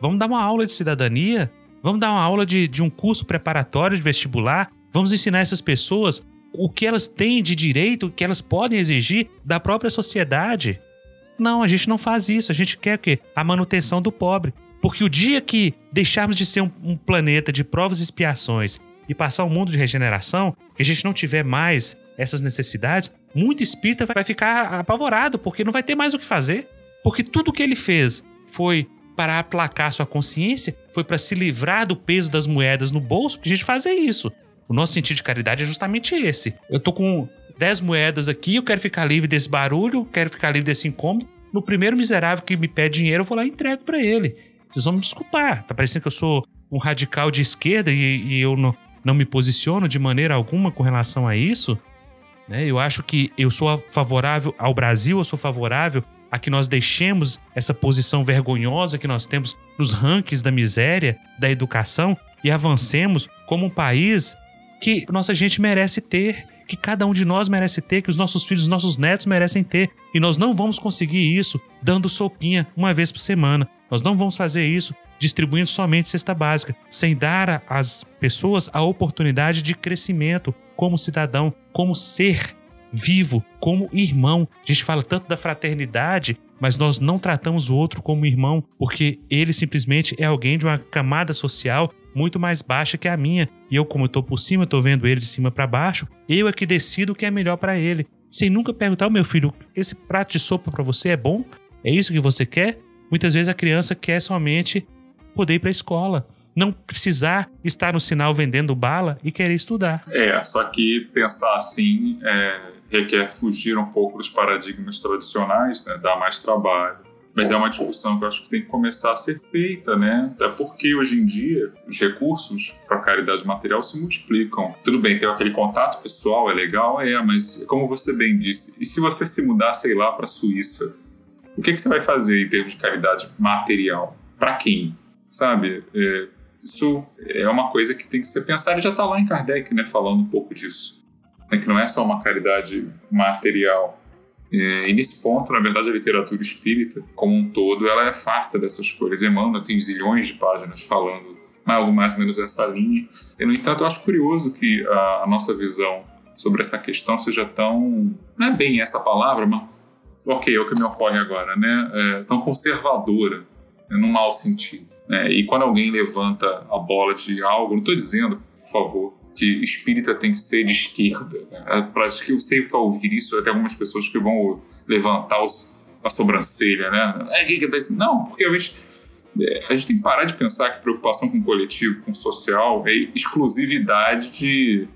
Vamos dar uma aula de cidadania? Vamos dar uma aula de, de um curso preparatório de vestibular? Vamos ensinar essas pessoas o que elas têm de direito, o que elas podem exigir da própria sociedade? Não, a gente não faz isso. A gente quer o quê? A manutenção do pobre. Porque o dia que deixarmos de ser um, um planeta de provas e expiações e passar um mundo de regeneração, que a gente não tiver mais essas necessidades, muito espírita vai ficar apavorado, porque não vai ter mais o que fazer. Porque tudo que ele fez foi para aplacar sua consciência, foi para se livrar do peso das moedas no bolso, porque a gente fazer isso. O nosso sentido de caridade é justamente esse. Eu tô com 10 moedas aqui, eu quero ficar livre desse barulho, quero ficar livre desse incômodo. No primeiro miserável que me pede dinheiro, eu vou lá e entrego para ele. Vocês vão me desculpar. Tá parecendo que eu sou um radical de esquerda e, e eu não, não me posiciono de maneira alguma com relação a isso. Né? Eu acho que eu sou favorável ao Brasil, eu sou favorável a que nós deixemos essa posição vergonhosa que nós temos nos rankings da miséria, da educação e avancemos como um país que nossa gente merece ter, que cada um de nós merece ter, que os nossos filhos, os nossos netos merecem ter. E nós não vamos conseguir isso dando sopinha uma vez por semana. Nós não vamos fazer isso distribuindo somente cesta básica, sem dar às pessoas a oportunidade de crescimento como cidadão, como ser vivo, como irmão. A gente fala tanto da fraternidade, mas nós não tratamos o outro como irmão, porque ele simplesmente é alguém de uma camada social muito mais baixa que a minha. E eu, como estou por cima, estou vendo ele de cima para baixo, eu é que decido o que é melhor para ele. Sem nunca perguntar ao meu filho: esse prato de sopa para você é bom? É isso que você quer? Muitas vezes a criança quer somente poder ir para a escola, não precisar estar no sinal vendendo bala e querer estudar. É, só que pensar assim é, requer fugir um pouco dos paradigmas tradicionais, né, dar mais trabalho. Mas é uma discussão que eu acho que tem que começar a ser feita, né? Até porque hoje em dia os recursos para caridade material se multiplicam. Tudo bem, ter aquele contato pessoal é legal, é, mas como você bem disse, e se você se mudar, sei lá, para a Suíça, o que, que você vai fazer em termos de caridade material? Para quem? Sabe? É, isso é uma coisa que tem que ser pensada e já está lá em Kardec, né, falando um pouco disso. É que não é só uma caridade material. É, e nesse ponto, na verdade, a literatura espírita, como um todo, ela é farta dessas coisas. Emmanuel tem zilhões de páginas falando algo mais ou menos essa linha. E, no entanto, eu acho curioso que a, a nossa visão sobre essa questão seja tão. Não é bem essa palavra, mas. Ok, é o que me ocorre agora, né? É, tão conservadora, né, no mau sentido. Né? E quando alguém levanta a bola de algo, não estou dizendo, por favor, que espírita tem que ser de esquerda. Né? É, Para que eu sei ao ouvir isso, tem algumas pessoas que vão levantar os, a sobrancelha, né? É, que que tá não, porque a gente, é, a gente tem que parar de pensar que preocupação com o coletivo, com o social, é exclusividade de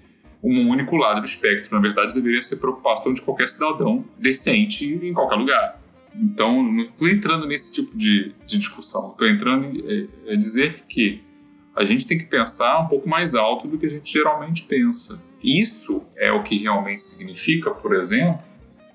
um único lado do espectro. Na verdade, deveria ser preocupação de qualquer cidadão decente em qualquer lugar. Então, não estou entrando nesse tipo de, de discussão. Estou entrando em é, é dizer que a gente tem que pensar um pouco mais alto do que a gente geralmente pensa. Isso é o que realmente significa, por exemplo,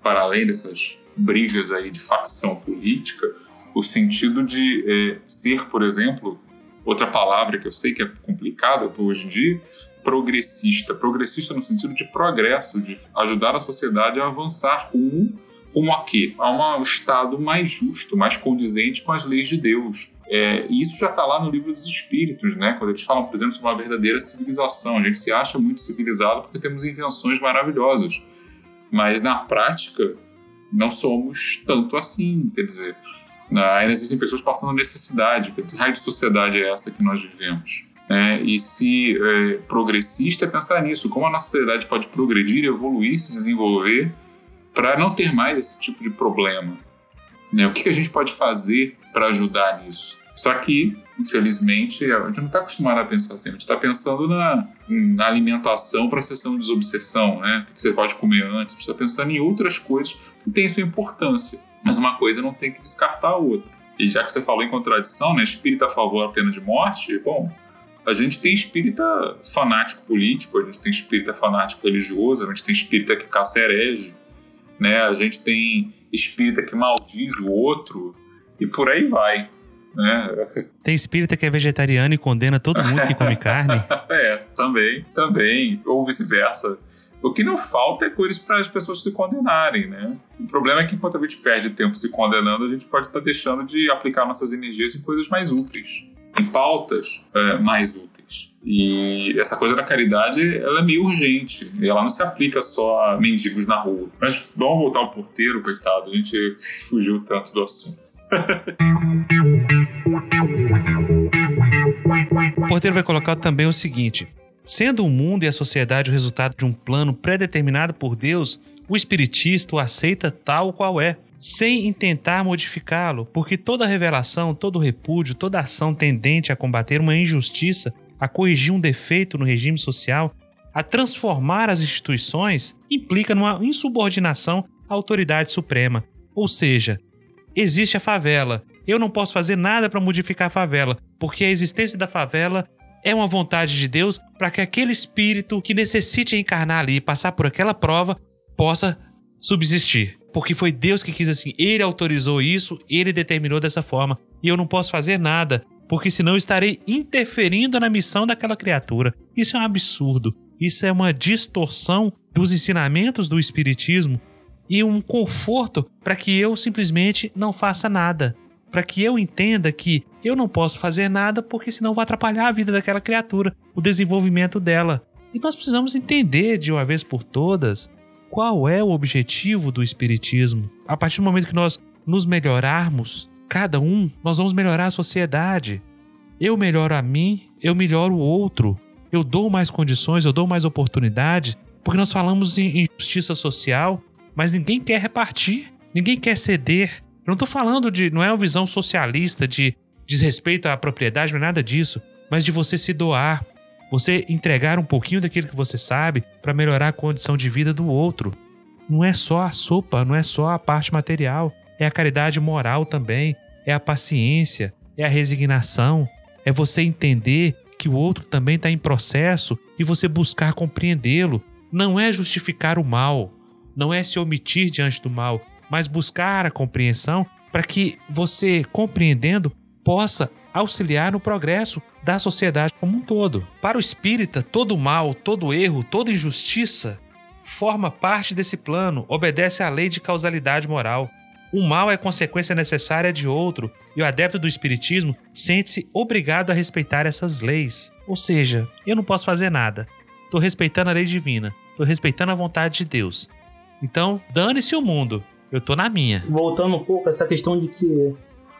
para além dessas brigas aí de facção política, o sentido de é, ser, por exemplo, outra palavra que eu sei que é complicada hoje em dia, progressista. Progressista no sentido de progresso, de ajudar a sociedade a avançar rumo rumo a quê? A um Estado mais justo, mais condizente com as leis de Deus. É, e isso já está lá no livro dos Espíritos, né? quando eles falam, por exemplo, sobre uma verdadeira civilização. A gente se acha muito civilizado porque temos invenções maravilhosas, mas na prática não somos tanto assim. Quer dizer, ainda existem pessoas passando necessidade. Que raio de sociedade é essa que nós vivemos? É, e se é, progressista é pensar nisso, como a nossa sociedade pode progredir, evoluir, se desenvolver para não ter mais esse tipo de problema. Né? O que, que a gente pode fazer para ajudar nisso? Só que, infelizmente, a gente não está acostumado a pensar assim. A gente está pensando na, na alimentação para a sessão de desobsessão, né? O que você pode comer antes. A gente está pensando em outras coisas que têm sua importância. Mas uma coisa não tem que descartar a outra. E já que você falou em contradição, né? Espírita a favor da pena de morte, bom, a gente tem espírita fanático político, a gente tem espírita fanático religioso, a gente tem espírita que caça herege, né? A gente tem espírita que maldiz o outro e por aí vai. Né? Tem espírita que é vegetariano e condena todo mundo que come carne? [LAUGHS] é, também, também. Ou vice-versa. O que não falta é coisas para as pessoas se condenarem, né? O problema é que enquanto a gente perde tempo se condenando, a gente pode estar deixando de aplicar nossas energias em coisas mais úteis, em pautas é, mais úteis. E essa coisa da caridade, ela é meio urgente. Ela não se aplica só a mendigos na rua. Mas vamos voltar ao porteiro, coitado. A gente fugiu tanto do assunto. o [LAUGHS] porteiro vai colocar também o seguinte: sendo o mundo e a sociedade o resultado de um plano pré-determinado por Deus, o espiritista o aceita tal qual é, sem intentar modificá-lo, porque toda revelação, todo repúdio, toda ação tendente a combater uma injustiça a corrigir um defeito no regime social, a transformar as instituições, implica numa insubordinação à autoridade suprema. Ou seja, existe a favela. Eu não posso fazer nada para modificar a favela, porque a existência da favela é uma vontade de Deus para que aquele espírito que necessite encarnar ali e passar por aquela prova possa subsistir. Porque foi Deus que quis assim, ele autorizou isso, ele determinou dessa forma, e eu não posso fazer nada, porque senão estarei interferindo na missão daquela criatura. Isso é um absurdo. Isso é uma distorção dos ensinamentos do espiritismo e um conforto para que eu simplesmente não faça nada para que eu entenda que eu não posso fazer nada porque senão vai atrapalhar a vida daquela criatura, o desenvolvimento dela. E nós precisamos entender de uma vez por todas qual é o objetivo do espiritismo. A partir do momento que nós nos melhorarmos, cada um, nós vamos melhorar a sociedade. Eu melhoro a mim, eu melhoro o outro. Eu dou mais condições, eu dou mais oportunidades, porque nós falamos em justiça social, mas ninguém quer repartir, ninguém quer ceder, eu não tô falando de. Não é uma visão socialista de desrespeito à propriedade, não é nada disso. Mas de você se doar. Você entregar um pouquinho daquilo que você sabe para melhorar a condição de vida do outro. Não é só a sopa, não é só a parte material. É a caridade moral também. É a paciência. É a resignação. É você entender que o outro também está em processo e você buscar compreendê-lo. Não é justificar o mal. Não é se omitir diante do mal mas buscar a compreensão para que você, compreendendo, possa auxiliar no progresso da sociedade como um todo. Para o espírita, todo mal, todo erro, toda injustiça forma parte desse plano, obedece à lei de causalidade moral. O mal é consequência necessária de outro, e o adepto do espiritismo sente-se obrigado a respeitar essas leis. Ou seja, eu não posso fazer nada. Estou respeitando a lei divina, estou respeitando a vontade de Deus. Então, dane-se o mundo. Eu tô na minha. Voltando um pouco, essa questão de que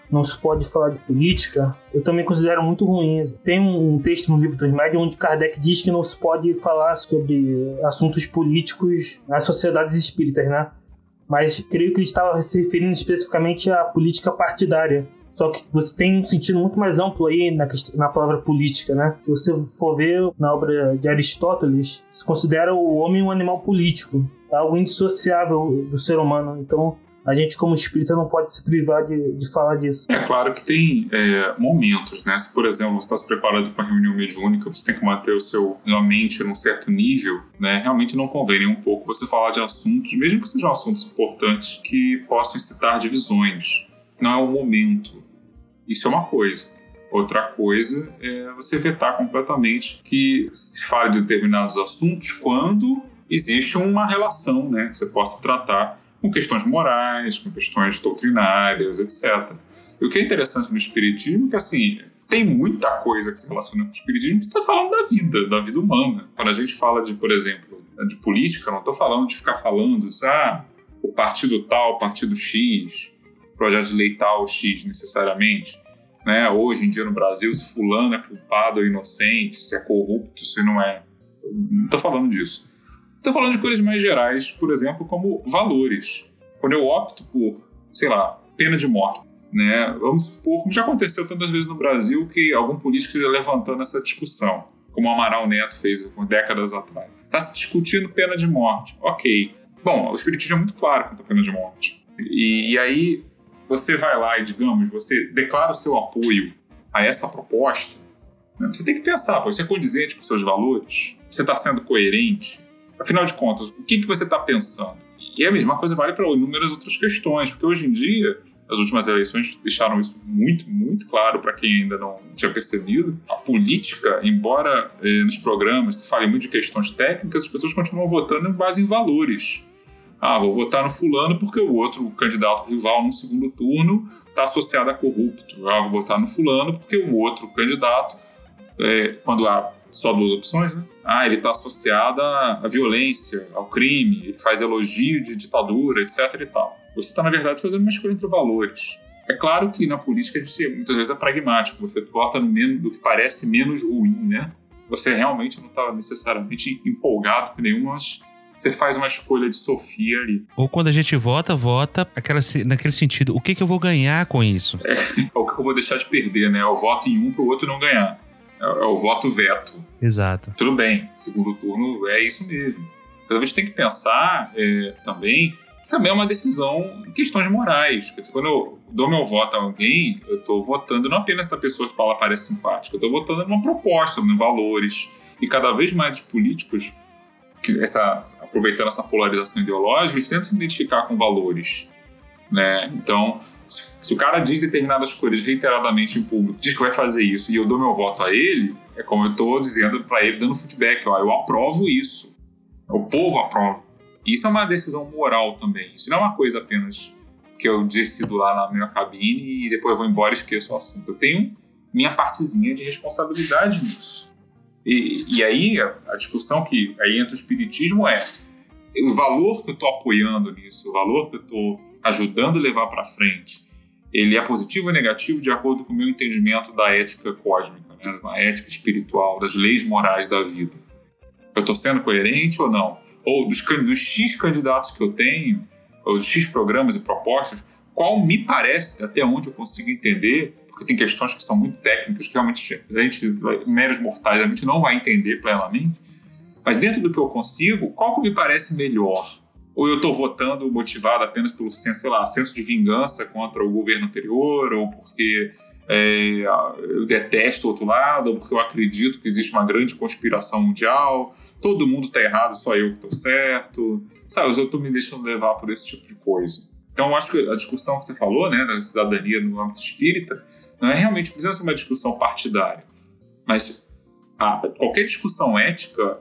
não se pode falar de política, eu também considero muito ruim. Tem um texto no livro dos médios onde Kardec diz que não se pode falar sobre assuntos políticos nas sociedades espíritas, né? Mas creio que ele estava se referindo especificamente à política partidária. Só que você tem um sentido muito mais amplo aí na, na palavra política, né? Se você for ver na obra de Aristóteles, se considera o homem um animal político algo indissociável do ser humano. Então, a gente, como espírita, não pode se privar de, de falar disso. É claro que tem é, momentos, né? Se, por exemplo, você está se preparando para uma reunião mediúnica, você tem que manter o seu a mente num certo nível, né? Realmente não convém nem um pouco você falar de assuntos, mesmo que sejam assuntos importantes, que possam incitar divisões. Não é o momento. Isso é uma coisa. Outra coisa é você vetar completamente que se fale de determinados assuntos quando existe uma relação né, que você possa tratar com questões morais, com questões doutrinárias, etc. E o que é interessante no Espiritismo é que, assim, tem muita coisa que se relaciona com o Espiritismo que está falando da vida, da vida humana. Quando a gente fala de, por exemplo, de política, não estou falando de ficar falando, ah, o partido tal, o partido X, projeto de lei tal, X necessariamente. Né? Hoje em dia no Brasil, se fulano é culpado ou inocente, se é corrupto, se não é. Não estou falando disso. Estou falando de coisas mais gerais, por exemplo, como valores. Quando eu opto por, sei lá, pena de morte, né? Vamos supor, como já aconteceu tantas vezes no Brasil, que algum político esteja levantando essa discussão, como o Amaral Neto fez décadas atrás. Está se discutindo pena de morte. Ok. Bom, o Espiritismo é muito claro quanto à pena de morte. E, e aí você vai lá e, digamos, você declara o seu apoio a essa proposta, né? você tem que pensar, você é condizente com seus valores? Você está sendo coerente? Afinal de contas, o que, que você está pensando? E a mesma coisa vale para inúmeras outras questões, porque hoje em dia, as últimas eleições deixaram isso muito, muito claro para quem ainda não tinha percebido. A política, embora eh, nos programas se fale muito de questões técnicas, as pessoas continuam votando em base em valores. Ah, vou votar no fulano porque o outro candidato rival no segundo turno está associado a corrupto. Ah, vou votar no fulano porque o outro candidato, é, quando há só duas opções, né? Ah, ele está associado à violência, ao crime, ele faz elogio de ditadura, etc e tal. Você está, na verdade, fazendo uma escolha entre valores. É claro que na política a gente muitas vezes é pragmático, você vota no, menos, do que parece menos ruim, né? Você realmente não está necessariamente empolgado com nenhuma, você faz uma escolha de Sofia ali. Ou quando a gente vota, vota aquela, naquele sentido, o que, que eu vou ganhar com isso? É, [LAUGHS] o que eu vou deixar de perder, né? Eu voto em um para o outro não ganhar. É, é o voto veto. Exato. Tudo bem, segundo turno é isso mesmo. Então a gente tem que pensar é, também também é uma decisão em questões morais. Dizer, quando eu dou meu voto a alguém, eu estou votando não apenas da pessoa que ela parece simpática, eu estou votando numa proposta, em valores. E cada vez mais os políticos, que essa, aproveitando essa polarização ideológica, eles tentam se identificar com valores. Né? Então, se o cara diz determinadas coisas reiteradamente em público, diz que vai fazer isso e eu dou meu voto a ele, é como eu estou dizendo para ele, dando feedback: ó, eu aprovo isso. O povo aprova. Isso é uma decisão moral também. Isso não é uma coisa apenas que eu decido lá na minha cabine e depois eu vou embora e esqueço o assunto. Eu tenho minha partezinha de responsabilidade nisso. E, e aí a discussão que aí entra o espiritismo é o valor que eu estou apoiando nisso, o valor que eu estou ajudando a levar para frente, ele é positivo ou negativo de acordo com o meu entendimento da ética cósmica, né? da ética espiritual, das leis morais da vida. Eu estou sendo coerente ou não? ou dos, dos X candidatos que eu tenho, ou dos X programas e propostas, qual me parece, até onde eu consigo entender, porque tem questões que são muito técnicas, que realmente a gente, meros mortais, a gente não vai entender plenamente, mas dentro do que eu consigo, qual que me parece melhor? Ou eu estou votando motivado apenas pelo senso, sei lá, senso de vingança contra o governo anterior, ou porque é, eu detesto o outro lado, ou porque eu acredito que existe uma grande conspiração mundial, todo mundo está errado, só eu que estou certo. Sabe, eu estou me deixando levar por esse tipo de coisa. Então, eu acho que a discussão que você falou, né, da cidadania no âmbito espírita, não é realmente precisa ser uma discussão partidária. Mas a, qualquer discussão ética,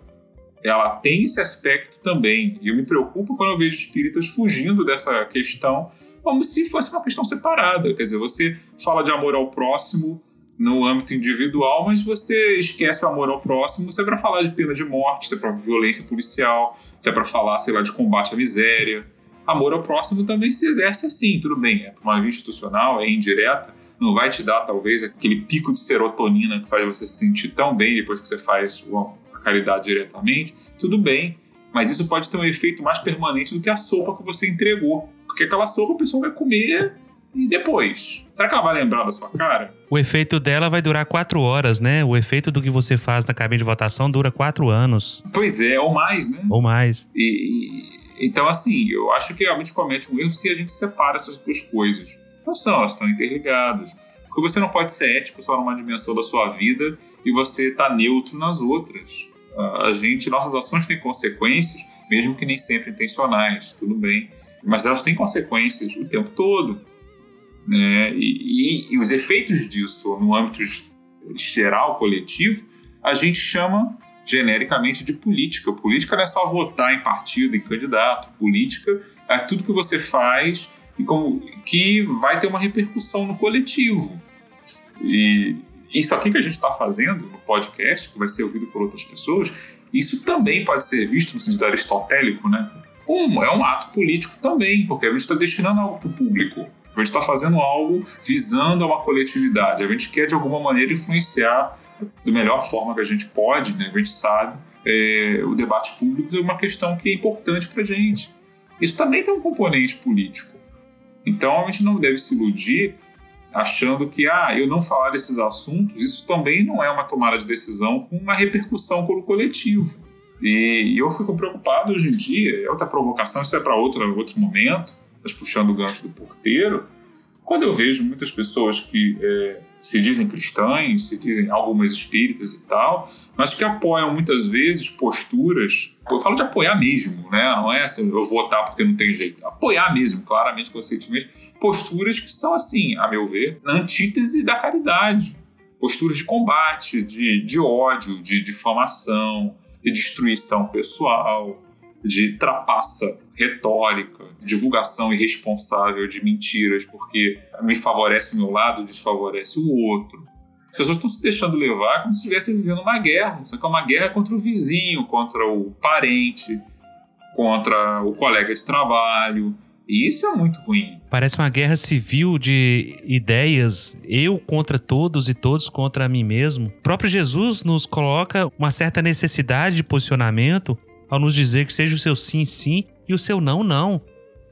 ela tem esse aspecto também. E eu me preocupo quando eu vejo espíritas fugindo dessa questão como se fosse uma questão separada. Quer dizer, você fala de amor ao próximo no âmbito individual, mas você esquece o amor ao próximo, se é para falar de pena de morte, se é para violência policial, se é para falar, sei lá, de combate à miséria. Amor ao próximo também se exerce assim, tudo bem, é uma via institucional, é indireta, não vai te dar talvez aquele pico de serotonina que faz você se sentir tão bem depois que você faz a caridade diretamente, tudo bem, mas isso pode ter um efeito mais permanente do que a sopa que você entregou. Porque aquela sopa a pessoa vai comer e depois? Será que ela vai lembrar da sua cara? O efeito dela vai durar quatro horas, né? O efeito do que você faz na cabine de votação dura quatro anos. Pois é, ou mais, né? Ou mais. E, e, então, assim, eu acho que realmente comete um erro se a gente separa essas duas coisas. Não são, elas estão interligadas. Porque você não pode ser ético só numa dimensão da sua vida e você tá neutro nas outras. A gente, nossas ações têm consequências, mesmo que nem sempre intencionais, tudo bem mas elas têm consequências o tempo todo. Né? E, e, e os efeitos disso no âmbito geral, coletivo, a gente chama genericamente de política. Política não é só votar em partido, em candidato. Política é tudo que você faz e como, que vai ter uma repercussão no coletivo. E isso aqui que a gente está fazendo no podcast, que vai ser ouvido por outras pessoas, isso também pode ser visto no sentido aristotélico, né? Um, é um ato político também, porque a gente está destinando algo para o público. A gente está fazendo algo visando a uma coletividade. A gente quer, de alguma maneira, influenciar da melhor forma que a gente pode, né? a gente sabe, é, o debate público é uma questão que é importante para a gente. Isso também tem um componente político. Então a gente não deve se iludir achando que, ah, eu não falar desses assuntos, isso também não é uma tomada de decisão com uma repercussão para o coletivo. E, eu fico preocupado hoje em dia, é outra provocação, isso é para outro momento, mas puxando o gancho do porteiro, quando eu vejo muitas pessoas que é, se dizem cristãs, se dizem algumas espíritas e tal, mas que apoiam muitas vezes posturas. Eu falo de apoiar mesmo, né? Não é assim, eu votar porque não tem jeito. Apoiar mesmo, claramente, conscientemente. Posturas que são, assim, a meu ver, na antítese da caridade. Posturas de combate, de, de ódio, de difamação, de destruição pessoal, de trapaça retórica, divulgação irresponsável de mentiras, porque me favorece o meu lado, desfavorece o outro. As pessoas estão se deixando levar como se estivessem vivendo uma guerra, só que é uma guerra contra o vizinho, contra o parente, contra o colega de trabalho, e isso é muito ruim. Parece uma guerra civil de ideias, eu contra todos e todos contra mim mesmo. O próprio Jesus nos coloca uma certa necessidade de posicionamento ao nos dizer que seja o seu sim, sim e o seu não, não.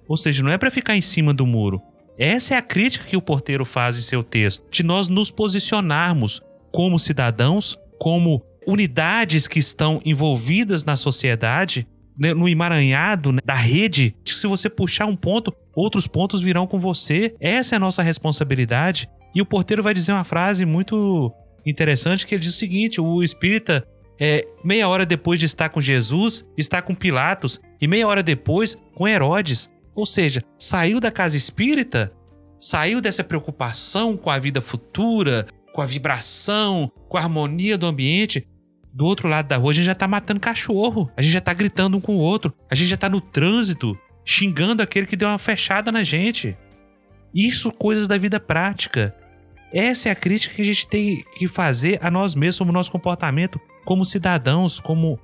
Ou seja, não é para ficar em cima do muro. Essa é a crítica que o porteiro faz em seu texto, de nós nos posicionarmos como cidadãos, como unidades que estão envolvidas na sociedade né, no emaranhado né, da rede. Se você puxar um ponto, outros pontos virão com você. Essa é a nossa responsabilidade. E o porteiro vai dizer uma frase muito interessante que ele diz o seguinte: o espírita é, meia hora depois de estar com Jesus, está com Pilatos, e meia hora depois com Herodes. Ou seja, saiu da casa espírita, saiu dessa preocupação com a vida futura, com a vibração, com a harmonia do ambiente. Do outro lado da rua, a gente já tá matando cachorro, a gente já tá gritando um com o outro, a gente já tá no trânsito, xingando aquele que deu uma fechada na gente. Isso, coisas da vida prática. Essa é a crítica que a gente tem que fazer a nós mesmos sobre o nosso comportamento como cidadãos, como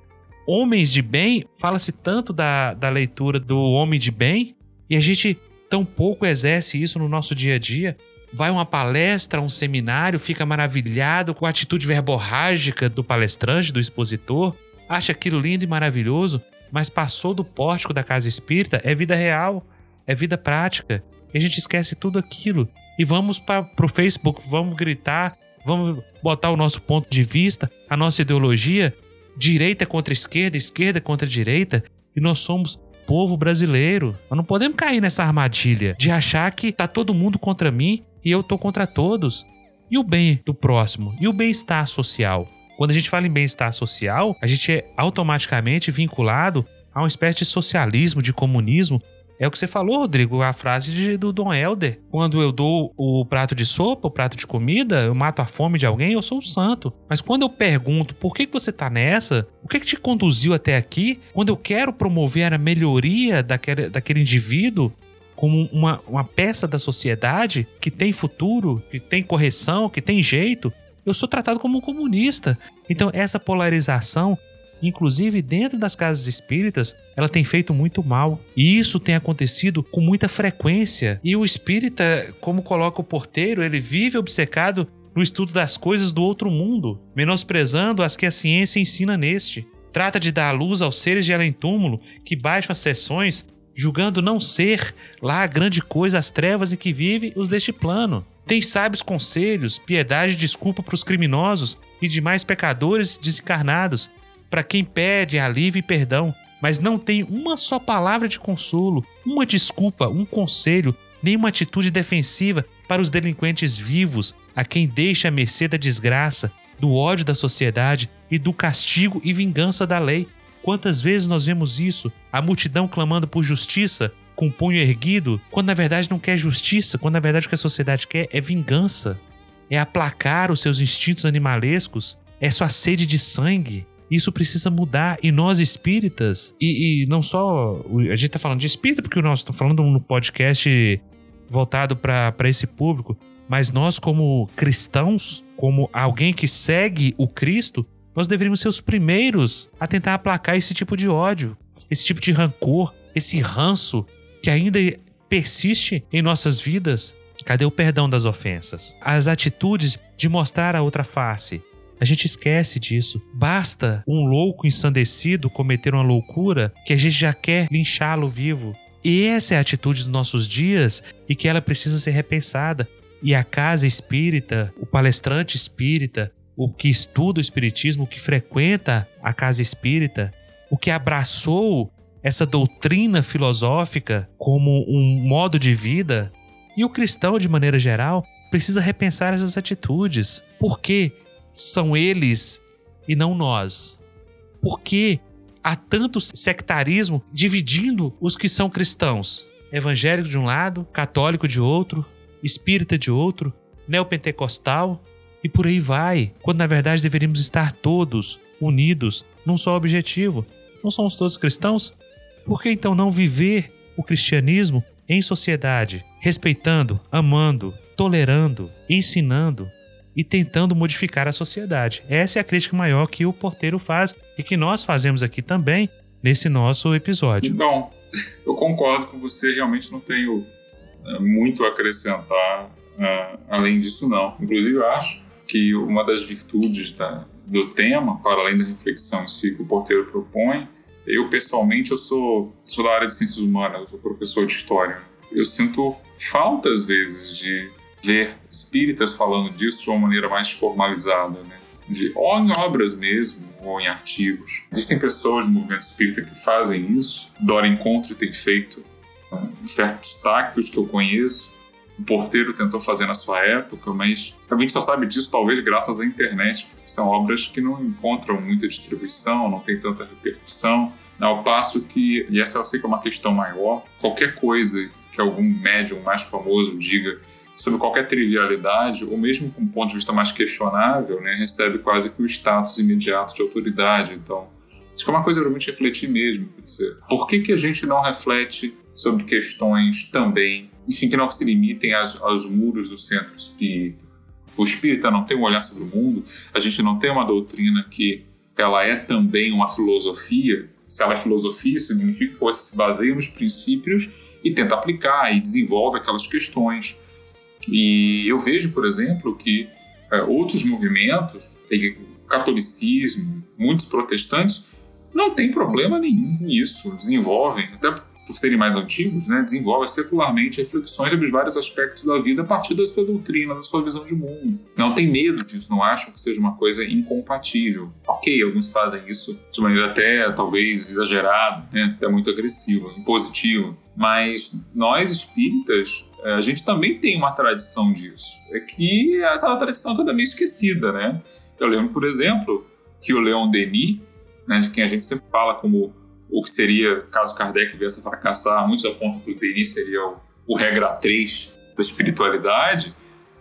homens de bem. Fala-se tanto da, da leitura do homem de bem e a gente tão pouco exerce isso no nosso dia a dia. Vai uma palestra, um seminário, fica maravilhado com a atitude verborrágica do palestrante, do expositor, acha aquilo lindo e maravilhoso, mas passou do pórtico da casa espírita, é vida real, é vida prática. E a gente esquece tudo aquilo. E vamos para o Facebook, vamos gritar, vamos botar o nosso ponto de vista, a nossa ideologia, direita contra esquerda, esquerda contra direita, e nós somos povo brasileiro. Nós não podemos cair nessa armadilha de achar que tá todo mundo contra mim e eu tô contra todos. E o bem do próximo? E o bem-estar social? Quando a gente fala em bem-estar social, a gente é automaticamente vinculado a uma espécie de socialismo, de comunismo, é o que você falou, Rodrigo, a frase de, do Dom Helder. Quando eu dou o prato de sopa, o prato de comida, eu mato a fome de alguém, eu sou um santo. Mas quando eu pergunto por que, que você tá nessa, o que, que te conduziu até aqui, quando eu quero promover a melhoria daquele, daquele indivíduo, como uma, uma peça da sociedade que tem futuro, que tem correção, que tem jeito, eu sou tratado como um comunista. Então, essa polarização inclusive dentro das casas espíritas, ela tem feito muito mal. E isso tem acontecido com muita frequência. E o espírita, como coloca o porteiro, ele vive obcecado no estudo das coisas do outro mundo, menosprezando as que a ciência ensina neste. Trata de dar luz aos seres de além-túmulo que baixam as sessões, julgando não ser lá grande coisa as trevas em que vive os deste plano. Tem sábios conselhos, piedade e desculpa para os criminosos e demais pecadores desencarnados, para quem pede alívio e perdão, mas não tem uma só palavra de consolo, uma desculpa, um conselho, nem uma atitude defensiva para os delinquentes vivos, a quem deixa à mercê da desgraça, do ódio da sociedade e do castigo e vingança da lei. Quantas vezes nós vemos isso? A multidão clamando por justiça, com o punho erguido, quando na verdade não quer justiça, quando na verdade o que a sociedade quer é vingança, é aplacar os seus instintos animalescos, é sua sede de sangue, isso precisa mudar. E nós espíritas, e, e não só. A gente tá falando de espírita, porque nós estamos falando no podcast voltado para esse público, mas nós, como cristãos, como alguém que segue o Cristo, nós deveríamos ser os primeiros a tentar aplacar esse tipo de ódio, esse tipo de rancor, esse ranço que ainda persiste em nossas vidas. Cadê o perdão das ofensas? As atitudes de mostrar a outra face, a gente esquece disso. Basta um louco ensandecido cometer uma loucura que a gente já quer linchá-lo vivo. E essa é a atitude dos nossos dias e que ela precisa ser repensada. E a casa espírita, o palestrante espírita, o que estuda o espiritismo, o que frequenta a casa espírita, o que abraçou essa doutrina filosófica como um modo de vida, e o cristão de maneira geral precisa repensar essas atitudes. Por quê? são eles e não nós? Por que há tanto sectarismo dividindo os que são cristãos? Evangélico de um lado, católico de outro, espírita de outro, neopentecostal e por aí vai, quando na verdade deveríamos estar todos unidos num só objetivo. Não somos todos cristãos? Por que então não viver o cristianismo em sociedade, respeitando, amando, tolerando, ensinando, e tentando modificar a sociedade. Essa é a crítica maior que o porteiro faz e que nós fazemos aqui também nesse nosso episódio. Bom, eu concordo com você, realmente não tenho é, muito a acrescentar uh, além disso, não. Inclusive, eu acho que uma das virtudes da, do tema, para além da reflexão em si que o porteiro propõe, eu pessoalmente eu sou, sou da área de ciências humanas, sou professor de história. Eu sinto falta às vezes de ver espíritas falando disso de uma maneira mais formalizada, né? De, ou em obras mesmo, ou em artigos. Existem pessoas no movimento espírita que fazem isso. Dora Encontro tem feito um certo destaque dos que eu conheço. O porteiro tentou fazer na sua época, mas a gente só sabe disso talvez graças à internet, porque são obras que não encontram muita distribuição, não tem tanta repercussão. Ao passo que, e essa eu sei que é uma questão maior, qualquer coisa que algum médium mais famoso diga sobre qualquer trivialidade, ou mesmo com um ponto de vista mais questionável, né, recebe quase que o status imediato de autoridade. Então, que é uma coisa gente refletir mesmo. Quer dizer, por que, que a gente não reflete sobre questões também, enfim, que não se limitem aos, aos muros do centro espírita? O espírita não tem um olhar sobre o mundo, a gente não tem uma doutrina que ela é também uma filosofia. Se ela é filosofia, significa que você se baseia nos princípios e tenta aplicar e desenvolve aquelas questões. E eu vejo, por exemplo, que é, outros movimentos, o catolicismo, muitos protestantes, não tem problema nenhum com isso, desenvolvem, até por serem mais antigos, né, desenvolvem secularmente reflexões sobre vários aspectos da vida a partir da sua doutrina, da sua visão de mundo. Não tem medo disso, não acham que seja uma coisa incompatível. Ok, alguns fazem isso de maneira até talvez exagerada, né, até muito agressiva, impositiva, mas nós espíritas é, a gente também tem uma tradição disso. É que essa tradição toda meio esquecida, né? Eu lembro, por exemplo, que o Leon Denis, né, de quem a gente sempre fala como o que seria, caso Kardec viesse a fracassar, muitos apontam que o Denis seria o, o regra 3 da espiritualidade.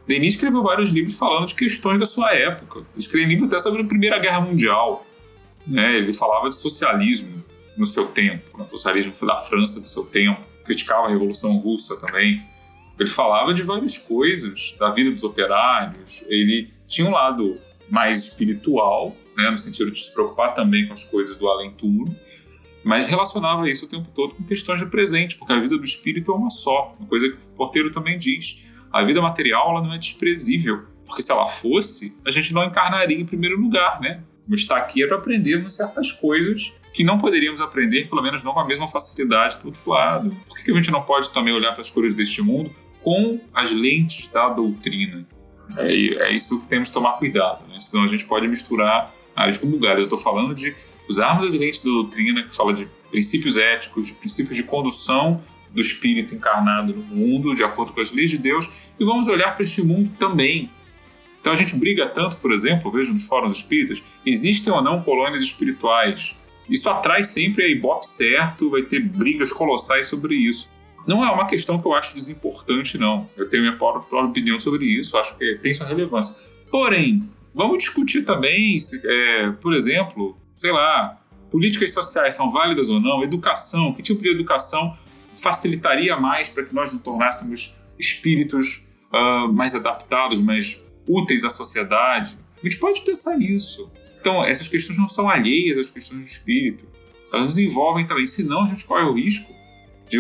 Denis escreveu vários livros falando de questões da sua época. Escreveu livro até sobre a Primeira Guerra Mundial. Né? Ele falava de socialismo no seu tempo, né? socialismo da França do seu tempo. Criticava a Revolução Russa também. Ele falava de várias coisas, da vida dos operários. Ele tinha um lado mais espiritual, né, no sentido de se preocupar também com as coisas do além-túmulo, mas relacionava isso o tempo todo com questões de presente, porque a vida do espírito é uma só, uma coisa que o porteiro também diz. A vida material ela não é desprezível, porque se ela fosse, a gente não encarnaria em primeiro lugar, né? Está aqui é para aprendermos certas coisas que não poderíamos aprender, pelo menos não com a mesma facilidade do outro lado. Por que a gente não pode também olhar para as coisas deste mundo com as lentes da doutrina. É, é isso que temos que tomar cuidado, né? senão a gente pode misturar áreas como lugares. Eu estou falando de usarmos as lentes da doutrina, que fala de princípios éticos, de princípios de condução do espírito encarnado no mundo, de acordo com as leis de Deus, e vamos olhar para este mundo também. Então a gente briga tanto, por exemplo, vejo nos fóruns espíritas, existem ou não colônias espirituais. Isso atrai sempre a ibope certo, vai ter brigas colossais sobre isso. Não é uma questão que eu acho desimportante, não. Eu tenho minha própria opinião sobre isso, acho que tem sua relevância. Porém, vamos discutir também, é, por exemplo, sei lá, políticas sociais são válidas ou não, educação, que tipo de educação facilitaria mais para que nós nos tornássemos espíritos uh, mais adaptados, mais úteis à sociedade. A gente pode pensar nisso. Então, essas questões não são alheias às questões do espírito. Elas nos envolvem também, senão a gente corre o risco de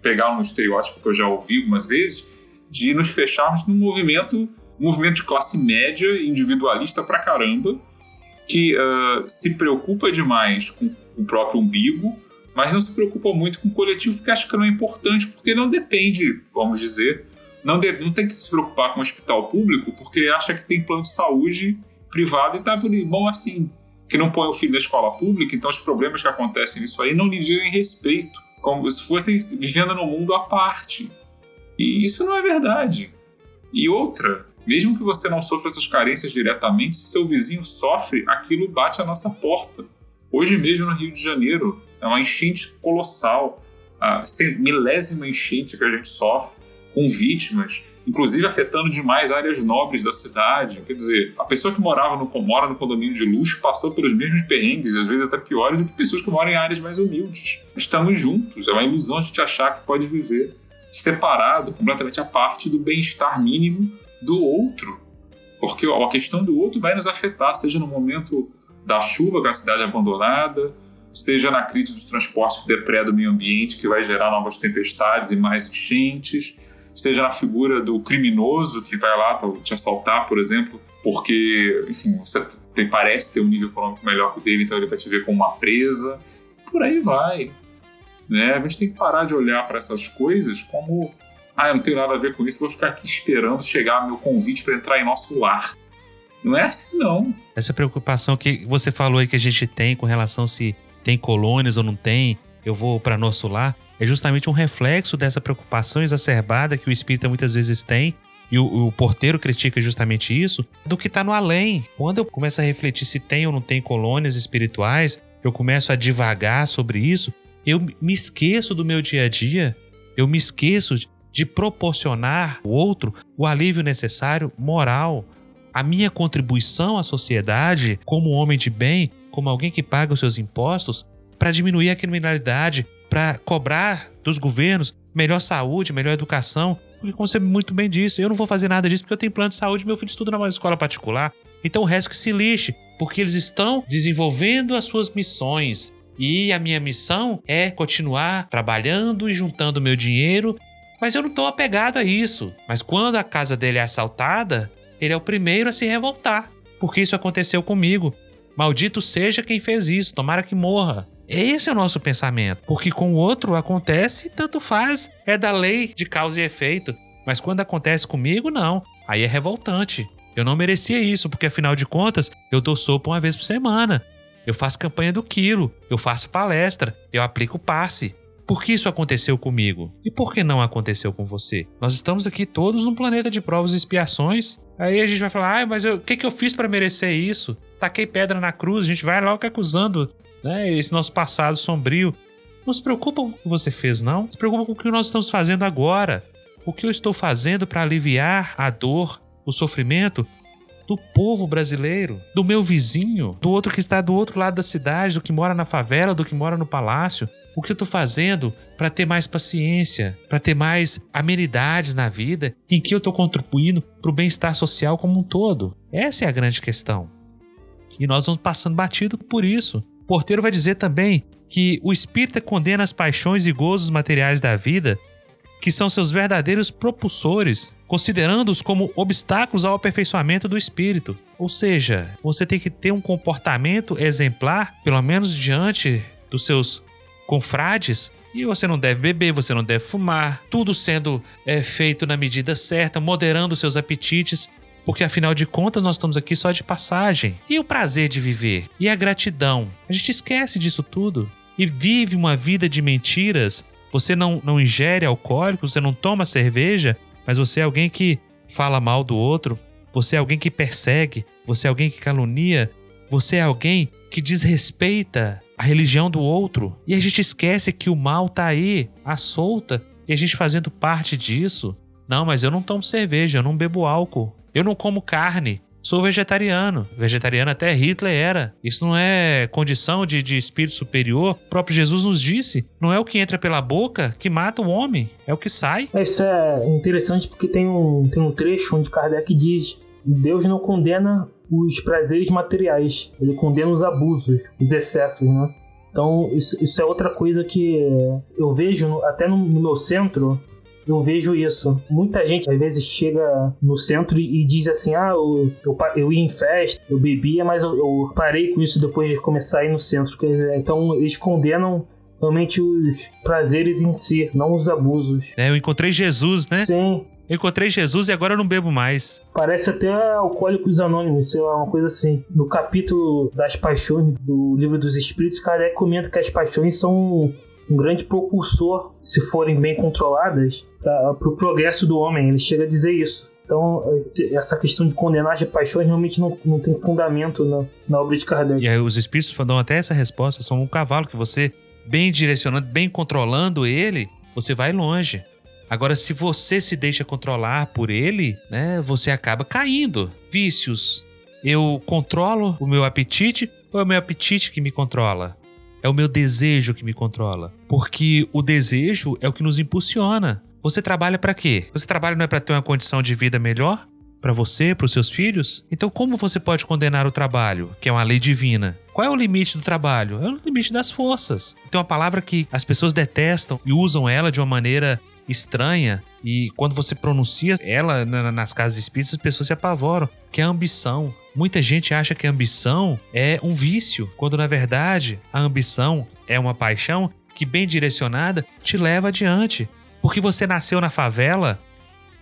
pegar um estereótipo que eu já ouvi algumas vezes, de nos fecharmos num movimento, um movimento de classe média, individualista pra caramba, que uh, se preocupa demais com o próprio umbigo, mas não se preocupa muito com o coletivo, porque acha que não é importante, porque não depende, vamos dizer, não, de, não tem que se preocupar com o hospital público, porque acha que tem plano de saúde privado e tá bom assim, que não põe o filho na escola pública, então os problemas que acontecem nisso aí não lhe dizem respeito como se fossem vivendo num mundo à parte. E isso não é verdade. E outra, mesmo que você não sofra essas carências diretamente, se seu vizinho sofre, aquilo bate à nossa porta. Hoje mesmo no Rio de Janeiro, é uma enchente colossal, a milésima enchente que a gente sofre, com vítimas inclusive afetando demais áreas nobres da cidade. Quer dizer, a pessoa que morava no, mora no condomínio de luxo passou pelos mesmos perrengues, às vezes até piores do que pessoas que moram em áreas mais humildes. Estamos juntos, é uma ilusão a gente achar que pode viver separado, completamente à parte do bem-estar mínimo do outro. Porque a questão do outro vai nos afetar, seja no momento da chuva com a cidade abandonada, seja na crise dos transportes que depredam o meio ambiente, que vai gerar novas tempestades e mais enchentes, seja na figura do criminoso que vai lá te assaltar, por exemplo, porque, enfim, você parece ter um nível econômico melhor que o dele, então ele vai te ver como uma presa. Por aí vai. Né? A gente tem que parar de olhar para essas coisas como ah, eu não tenho nada a ver com isso, vou ficar aqui esperando chegar meu convite para entrar em nosso lar. Não é assim, não. Essa preocupação que você falou aí que a gente tem com relação se tem colônias ou não tem, eu vou para nosso lar, é justamente um reflexo dessa preocupação exacerbada que o espírita muitas vezes tem e o, o, porteiro critica justamente isso, do que está no além. Quando eu começo a refletir se tem ou não tem colônias espirituais, eu começo a divagar sobre isso, eu me esqueço do meu dia a dia, eu me esqueço de proporcionar ao outro o alívio necessário moral, a minha contribuição à sociedade como homem de bem, como alguém que paga os seus impostos, para diminuir a criminalidade, para cobrar dos governos melhor saúde, melhor educação. Porque, como você muito bem disse, eu não vou fazer nada disso porque eu tenho plano de saúde meu filho estuda numa escola particular. Então o resto que se lixe, porque eles estão desenvolvendo as suas missões. E a minha missão é continuar trabalhando e juntando meu dinheiro, mas eu não estou apegado a isso. Mas quando a casa dele é assaltada, ele é o primeiro a se revoltar, porque isso aconteceu comigo. Maldito seja quem fez isso, tomara que morra. Esse é o nosso pensamento, porque com o outro acontece, tanto faz, é da lei de causa e efeito. Mas quando acontece comigo, não. Aí é revoltante. Eu não merecia isso, porque afinal de contas, eu dou sopa uma vez por semana. Eu faço campanha do quilo, eu faço palestra, eu aplico passe. Por que isso aconteceu comigo? E por que não aconteceu com você? Nós estamos aqui todos num planeta de provas e expiações. Aí a gente vai falar, ah, mas o que, que eu fiz para merecer isso? Taquei pedra na cruz, a gente vai logo acusando né, esse nosso passado sombrio. Não se preocupa com o que você fez, não. Se preocupa com o que nós estamos fazendo agora. O que eu estou fazendo para aliviar a dor, o sofrimento do povo brasileiro, do meu vizinho, do outro que está do outro lado da cidade, do que mora na favela, do que mora no palácio. O que eu estou fazendo para ter mais paciência, para ter mais amenidades na vida, em que eu estou contribuindo para o bem-estar social como um todo? Essa é a grande questão. E nós vamos passando batido por isso. O porteiro vai dizer também que o espírita condena as paixões e gozos materiais da vida, que são seus verdadeiros propulsores, considerando-os como obstáculos ao aperfeiçoamento do espírito. Ou seja, você tem que ter um comportamento exemplar, pelo menos diante dos seus confrades, e você não deve beber, você não deve fumar, tudo sendo é, feito na medida certa, moderando seus apetites, porque afinal de contas nós estamos aqui só de passagem. E o prazer de viver? E a gratidão? A gente esquece disso tudo e vive uma vida de mentiras. Você não, não ingere alcoólico, você não toma cerveja, mas você é alguém que fala mal do outro, você é alguém que persegue, você é alguém que calunia, você é alguém que desrespeita a religião do outro. E a gente esquece que o mal tá aí, à solta, e a gente fazendo parte disso. Não, mas eu não tomo cerveja, eu não bebo álcool. Eu não como carne. Sou vegetariano. Vegetariano até Hitler era. Isso não é condição de, de espírito superior. O próprio Jesus nos disse: não é o que entra pela boca que mata o homem, é o que sai. Isso é interessante porque tem um, tem um trecho onde Kardec diz: Deus não condena os prazeres materiais, ele condena os abusos, os excessos, né? Então, isso, isso é outra coisa que eu vejo até no, no meu centro eu vejo isso. Muita gente às vezes chega no centro e, diz assim: ah, eu, eu, eu ia em festa, eu bebia, mas eu, eu, parei com isso depois de começar a ir no centro. Então eles condenam realmente os prazeres em si, não os abusos. É, eu encontrei Jesus, né? Sim. Encontrei Jesus e agora eu não bebo mais. Parece até Alcoólicos Anônimos, sei lá, uma coisa assim. No capítulo das paixões do Livro dos Espíritos, Kardec comenta que as paixões são um grande propulsor, se forem bem controladas, para o pro progresso do homem. Ele chega a dizer isso. Então, essa questão de condenar de paixões realmente não, não tem fundamento na, na obra de Kardec. E aí, os espíritos dão até essa resposta: são um cavalo que você, bem direcionando, bem controlando ele, você vai longe. Agora, se você se deixa controlar por ele, né, você acaba caindo. Vícios. Eu controlo o meu apetite ou é o meu apetite que me controla? É o meu desejo que me controla. Porque o desejo é o que nos impulsiona. Você trabalha para quê? Você trabalha não é para ter uma condição de vida melhor? Para você, para os seus filhos? Então, como você pode condenar o trabalho, que é uma lei divina? Qual é o limite do trabalho? É o limite das forças. Tem uma palavra que as pessoas detestam e usam ela de uma maneira estranha. E quando você pronuncia ela nas casas espíritas, as pessoas se apavoram, que é a ambição. Muita gente acha que a ambição é um vício, quando na verdade a ambição é uma paixão que, bem direcionada, te leva adiante. Porque você nasceu na favela,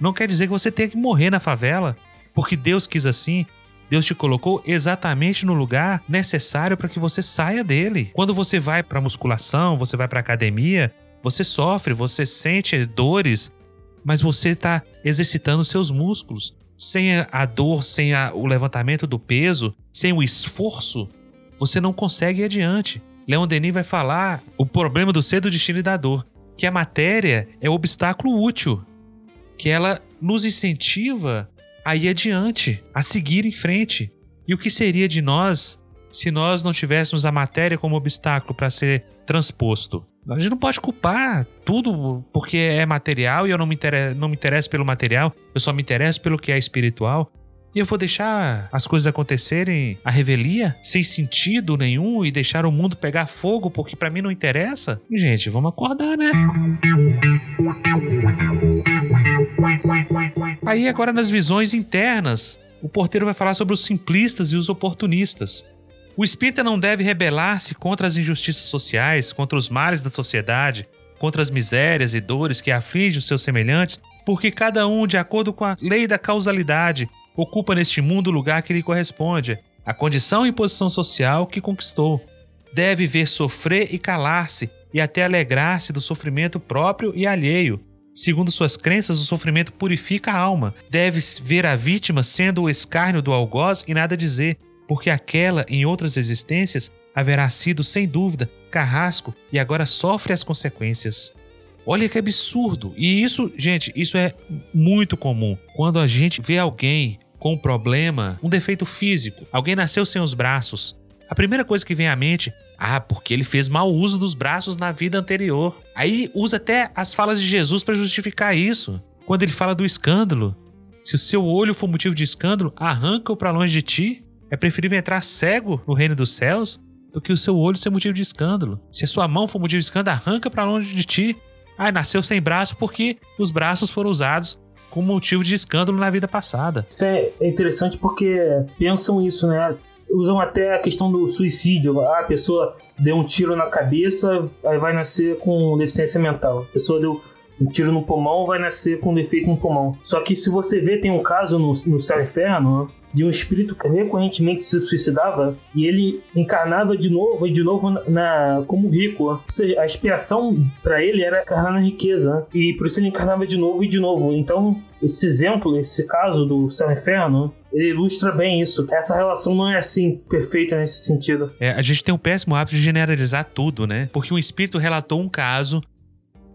não quer dizer que você tenha que morrer na favela, porque Deus quis assim. Deus te colocou exatamente no lugar necessário para que você saia dele. Quando você vai para musculação, você vai para academia, você sofre, você sente dores, mas você está exercitando seus músculos. Sem a dor, sem a, o levantamento do peso, sem o esforço, você não consegue ir adiante. Leon Denis vai falar o problema do ser, do destino e da dor, que a matéria é o obstáculo útil, que ela nos incentiva a ir adiante, a seguir em frente. E o que seria de nós se nós não tivéssemos a matéria como obstáculo para ser transposto? A gente não pode culpar tudo porque é material e eu não me, interesso, não me interesso pelo material, eu só me interesso pelo que é espiritual. E eu vou deixar as coisas acontecerem à revelia, sem sentido nenhum, e deixar o mundo pegar fogo porque para mim não interessa? Gente, vamos acordar, né? Aí agora nas visões internas, o porteiro vai falar sobre os simplistas e os oportunistas. O espírita não deve rebelar-se contra as injustiças sociais, contra os males da sociedade, contra as misérias e dores que afligem os seus semelhantes, porque cada um, de acordo com a lei da causalidade, ocupa neste mundo o lugar que lhe corresponde, a condição e posição social que conquistou. Deve ver sofrer e calar-se, e até alegrar-se do sofrimento próprio e alheio. Segundo suas crenças, o sofrimento purifica a alma. Deve ver a vítima sendo o escárnio do algoz e nada dizer, porque aquela, em outras existências, haverá sido, sem dúvida, carrasco e agora sofre as consequências. Olha que absurdo! E isso, gente, isso é muito comum. Quando a gente vê alguém com um problema, um defeito físico. Alguém nasceu sem os braços. A primeira coisa que vem à mente, ah, porque ele fez mau uso dos braços na vida anterior. Aí usa até as falas de Jesus para justificar isso. Quando ele fala do escândalo, se o seu olho for motivo de escândalo, arranca-o para longe de ti. É preferível entrar cego no reino dos céus do que o seu olho ser motivo de escândalo. Se a sua mão for motivo de escândalo, arranca para longe de ti. Ah, nasceu sem braço porque os braços foram usados com motivo de escândalo na vida passada. Isso é interessante porque pensam isso, né? Usam até a questão do suicídio. Ah, a pessoa deu um tiro na cabeça, aí vai nascer com deficiência mental. A pessoa deu um tiro no pulmão, vai nascer com defeito no pulmão. Só que se você vê, tem um caso no, no Céu Inferno, de um espírito que recorrentemente se suicidava e ele encarnava de novo e de novo na, na como rico. Ou seja, a expiação para ele era encarnar na riqueza e por isso ele encarnava de novo e de novo. Então, esse exemplo, esse caso do céu e inferno, ele ilustra bem isso. Essa relação não é assim perfeita nesse sentido. É, a gente tem um péssimo hábito de generalizar tudo, né? Porque um espírito relatou um caso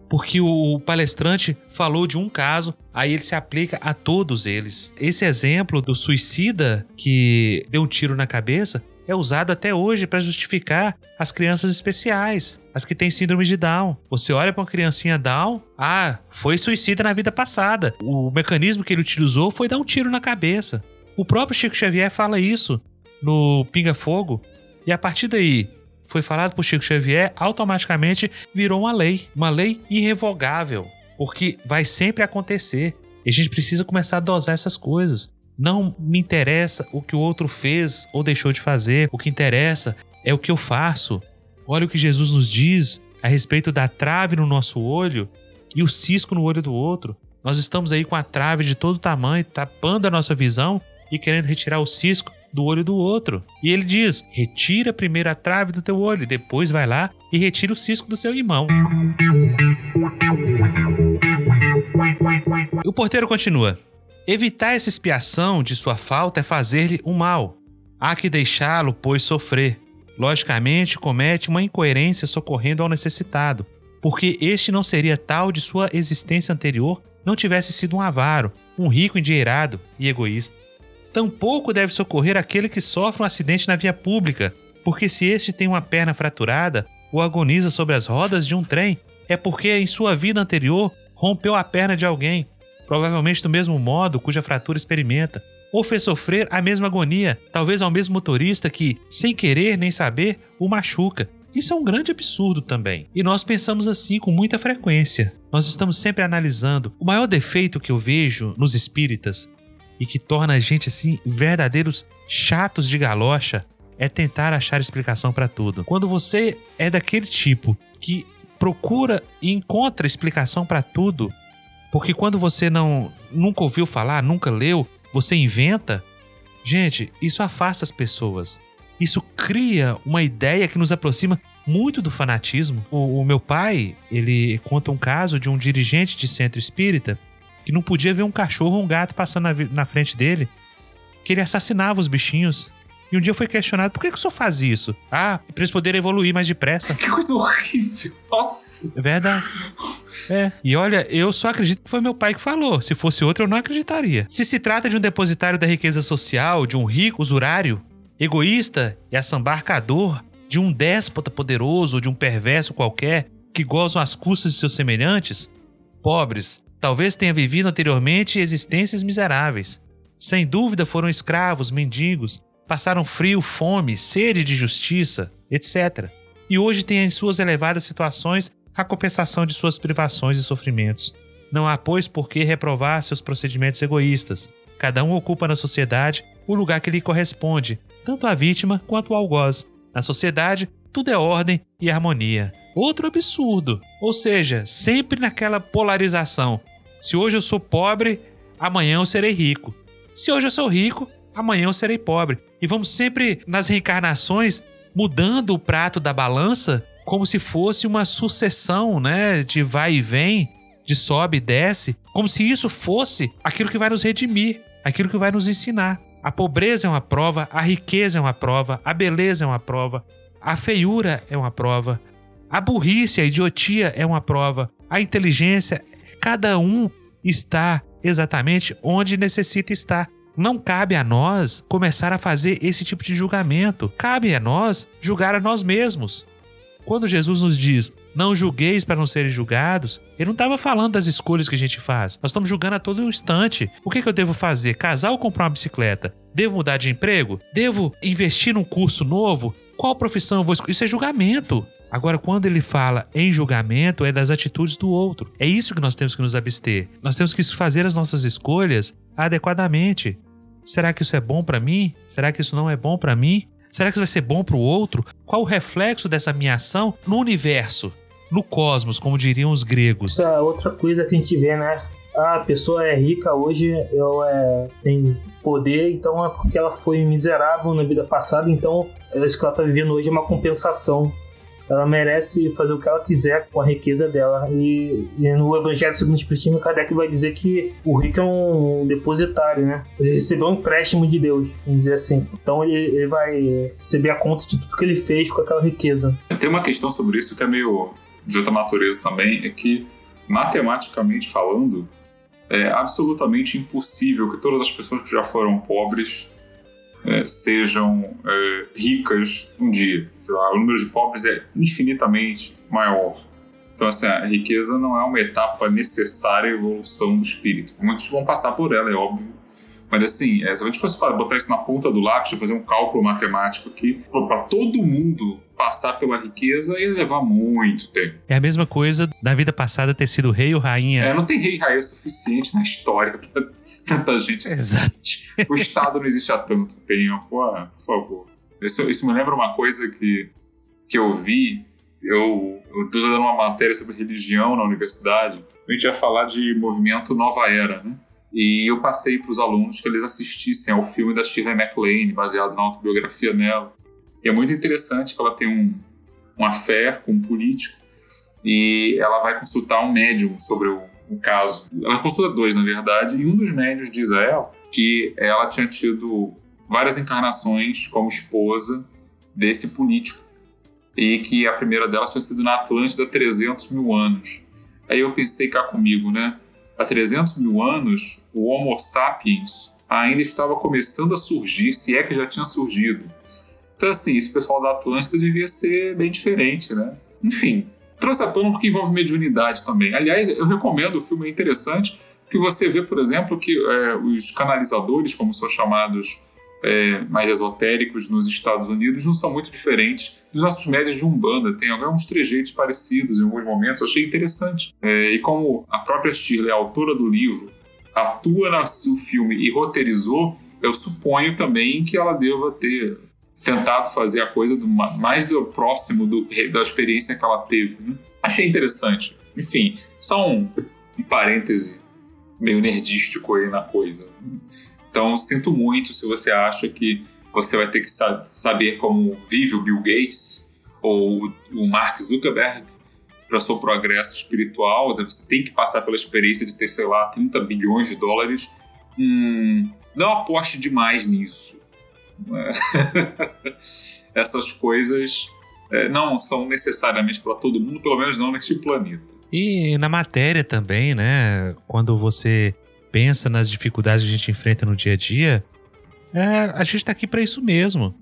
porque o palestrante falou de um caso, aí ele se aplica a todos eles. Esse exemplo do suicida que deu um tiro na cabeça é usado até hoje para justificar as crianças especiais, as que têm síndrome de Down. Você olha para uma criancinha Down, ah, foi suicida na vida passada. O mecanismo que ele utilizou foi dar um tiro na cabeça. O próprio Chico Xavier fala isso no Pinga Fogo. E a partir daí, foi falado por Chico Xavier, automaticamente virou uma lei, uma lei irrevogável, porque vai sempre acontecer. E a gente precisa começar a dosar essas coisas. Não me interessa o que o outro fez ou deixou de fazer, o que interessa é o que eu faço. Olha o que Jesus nos diz a respeito da trave no nosso olho e o cisco no olho do outro. Nós estamos aí com a trave de todo tamanho, tapando a nossa visão e querendo retirar o cisco do olho do outro. E ele diz: retira primeiro a trave do teu olho, depois vai lá e retira o cisco do seu irmão. O porteiro continua: Evitar essa expiação de sua falta é fazer-lhe um mal. Há que deixá-lo, pois, sofrer. Logicamente, comete uma incoerência socorrendo ao necessitado, porque este não seria tal de sua existência anterior não tivesse sido um avaro, um rico endinheirado e egoísta. Tampouco deve socorrer aquele que sofre um acidente na via pública, porque se este tem uma perna fraturada ou agoniza sobre as rodas de um trem, é porque em sua vida anterior rompeu a perna de alguém, provavelmente do mesmo modo cuja fratura experimenta, ou fez sofrer a mesma agonia, talvez ao mesmo motorista que, sem querer nem saber, o machuca. Isso é um grande absurdo também. E nós pensamos assim com muita frequência. Nós estamos sempre analisando. O maior defeito que eu vejo nos espíritas e que torna a gente assim verdadeiros chatos de galocha é tentar achar explicação para tudo. Quando você é daquele tipo que procura e encontra explicação para tudo, porque quando você não nunca ouviu falar, nunca leu, você inventa, Gente, isso afasta as pessoas. Isso cria uma ideia que nos aproxima muito do fanatismo. O, o, meu pai, ele conta um caso de um dirigente de centro espírita que não podia ver um cachorro ou um gato passando na, na frente dele, que ele assassinava os bichinhos. E um dia foi questionado: por que, que o senhor faz isso? Ah, pra eles poderem evoluir mais depressa. [LAUGHS] Que coisa horrível. Nossa. É verdade. É. E olha, eu só acredito que foi meu pai que falou. Se fosse outro, eu não acreditaria. Se se trata de um depositário da riqueza social, de um rico usurário, egoísta e assambarcador, de um déspota poderoso ou de um perverso qualquer que gozam as custas de seus semelhantes, pobres, talvez tenha vivido anteriormente existências miseráveis. Sem dúvida foram escravos, mendigos, passaram frio, fome, sede de justiça, etc. E hoje têm em suas elevadas situações a compensação de suas privações e sofrimentos. Não há, pois, por que reprovar seus procedimentos egoístas. Cada um ocupa na sociedade o lugar que lhe corresponde, tanto à vítima quanto ao algoz. Na sociedade, tudo é ordem e harmonia. Outro absurdo. Ou seja, sempre naquela polarização. Se hoje eu sou pobre, amanhã eu serei rico. Se hoje eu sou rico, amanhã eu serei pobre. E vamos sempre nas reencarnações mudando o prato da balança como se fosse uma sucessão, né, de vai e vem, de sobe e desce, como se isso fosse aquilo que vai nos redimir, aquilo que vai nos ensinar. A pobreza é uma prova, a riqueza é uma prova, a beleza é uma prova, a feiura é uma prova, a burrice, a idiotia é uma prova, a inteligência, cada um está exatamente onde necessita estar. Não cabe a nós começar a fazer esse tipo de julgamento. Cabe a nós julgar a nós mesmos. Quando Jesus nos diz, não julgueis para não serem julgados, ele não estava falando das escolhas que a gente faz. Nós estamos julgando a todo instante. O que, que eu devo fazer? Casar ou comprar uma bicicleta? Devo mudar de emprego? Devo investir num curso novo? Qual profissão eu vou escolher? Isso é julgamento. Agora, quando ele fala em julgamento, é das atitudes do outro. É isso que nós temos que nos abster. Nós temos que fazer as nossas escolhas adequadamente. Será que isso é bom para mim? Será que isso não é bom para mim? Será que isso vai ser bom para o outro? Qual o reflexo dessa minha ação no universo, no cosmos, como diriam os gregos? Essa outra coisa que a gente vê, né? Ah, a pessoa é rica hoje, ela é, tem poder, então é porque ela foi miserável na vida passada, então é isso que ela está vivendo hoje é uma compensação ela merece fazer o que ela quiser com a riqueza dela. E, e no Evangelho segundo o Espiritismo, Kardec vai dizer que o rico é um depositário, né? Ele recebeu um empréstimo de Deus, vamos dizer assim. Então ele, ele vai receber a conta de tudo que ele fez com aquela riqueza. Tem uma questão sobre isso que é meio de outra natureza também, é que matematicamente falando, é absolutamente impossível que todas as pessoas que já foram pobres sejam é, ricas um dia. Lá, o número de pobres é infinitamente maior. Então, assim, a riqueza não é uma etapa necessária à evolução do espírito. Muitos vão passar por ela, é óbvio. Mas, assim, é, se a gente fosse botar isso na ponta do lápis, fazer um cálculo matemático aqui, para todo mundo passar pela riqueza ia levar muito tempo. É a mesma coisa da vida passada ter sido rei ou rainha. É, não tem rei e rainha suficiente na história para tanta gente Exato. O Estado não existe há tanto tempo, ah, por favor. Isso, isso me lembra uma coisa que, que eu vi. Eu estou dando uma matéria sobre religião na universidade. A gente ia falar de movimento Nova Era, né? E eu passei para os alunos que eles assistissem ao filme da Shirley MacLaine, baseado na autobiografia dela. E é muito interessante que ela tem um, uma fé com um político e ela vai consultar um médium sobre o, o caso. Ela consulta dois, na verdade, e um dos médios diz a ela que ela tinha tido várias encarnações como esposa desse político e que a primeira delas tinha sido na Atlântida há 300 mil anos. Aí eu pensei cá comigo, né? Há 300 mil anos, o Homo sapiens ainda estava começando a surgir, se é que já tinha surgido. Então, assim, esse pessoal da Atlântida devia ser bem diferente, né? Enfim, trouxe à tona porque envolve mediunidade também. Aliás, eu recomendo, o filme é interessante, que você vê, por exemplo, que é, os canalizadores, como são chamados é, mais esotéricos nos Estados Unidos, não são muito diferentes dos nossos médios de Umbanda. Tem alguns trejeitos parecidos em alguns momentos, achei interessante. É, e como a própria Shirley, a autora do livro, atua no filme e roteirizou, eu suponho também que ela deva ter tentado fazer a coisa do, mais do próximo do, da experiência que ela teve. Né? Achei interessante. Enfim, só um, um parêntese meio nerdístico aí na coisa. Então, sinto muito se você acha que você vai ter que saber como vive o Bill Gates ou o Mark Zuckerberg para seu progresso espiritual. Você tem que passar pela experiência de ter, sei lá, 30 bilhões de dólares. Hum, não aposte demais nisso. [LAUGHS] Essas coisas é, não são necessariamente para todo mundo, pelo menos não neste planeta. E na matéria também, né? Quando você pensa nas dificuldades que a gente enfrenta no dia a dia, é, a gente está aqui para isso mesmo.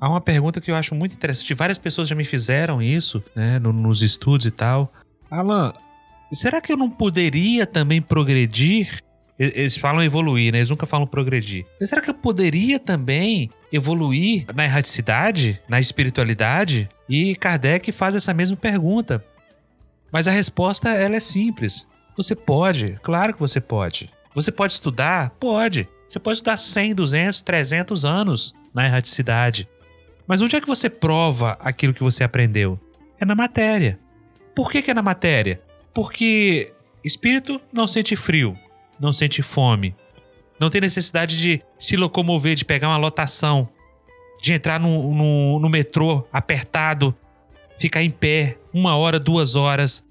Há uma pergunta que eu acho muito interessante. Várias pessoas já me fizeram isso, né? No, nos estudos e tal. Alan, será que eu não poderia também progredir? Eles falam evoluir, né? Eles nunca falam progredir. Mas será que eu poderia também evoluir na erraticidade, na espiritualidade? E Kardec faz essa mesma pergunta. Mas a resposta ela é simples. Você pode, claro que você pode. Você pode estudar? Pode. Você pode estudar 100, 200, 300 anos na erraticidade. Mas onde é que você prova aquilo que você aprendeu? É na matéria. Por que, que é na matéria? Porque espírito não sente frio, não sente fome, não tem necessidade de se locomover, de pegar uma lotação, de entrar no, no, no metrô apertado, ficar em pé uma hora, duas horas.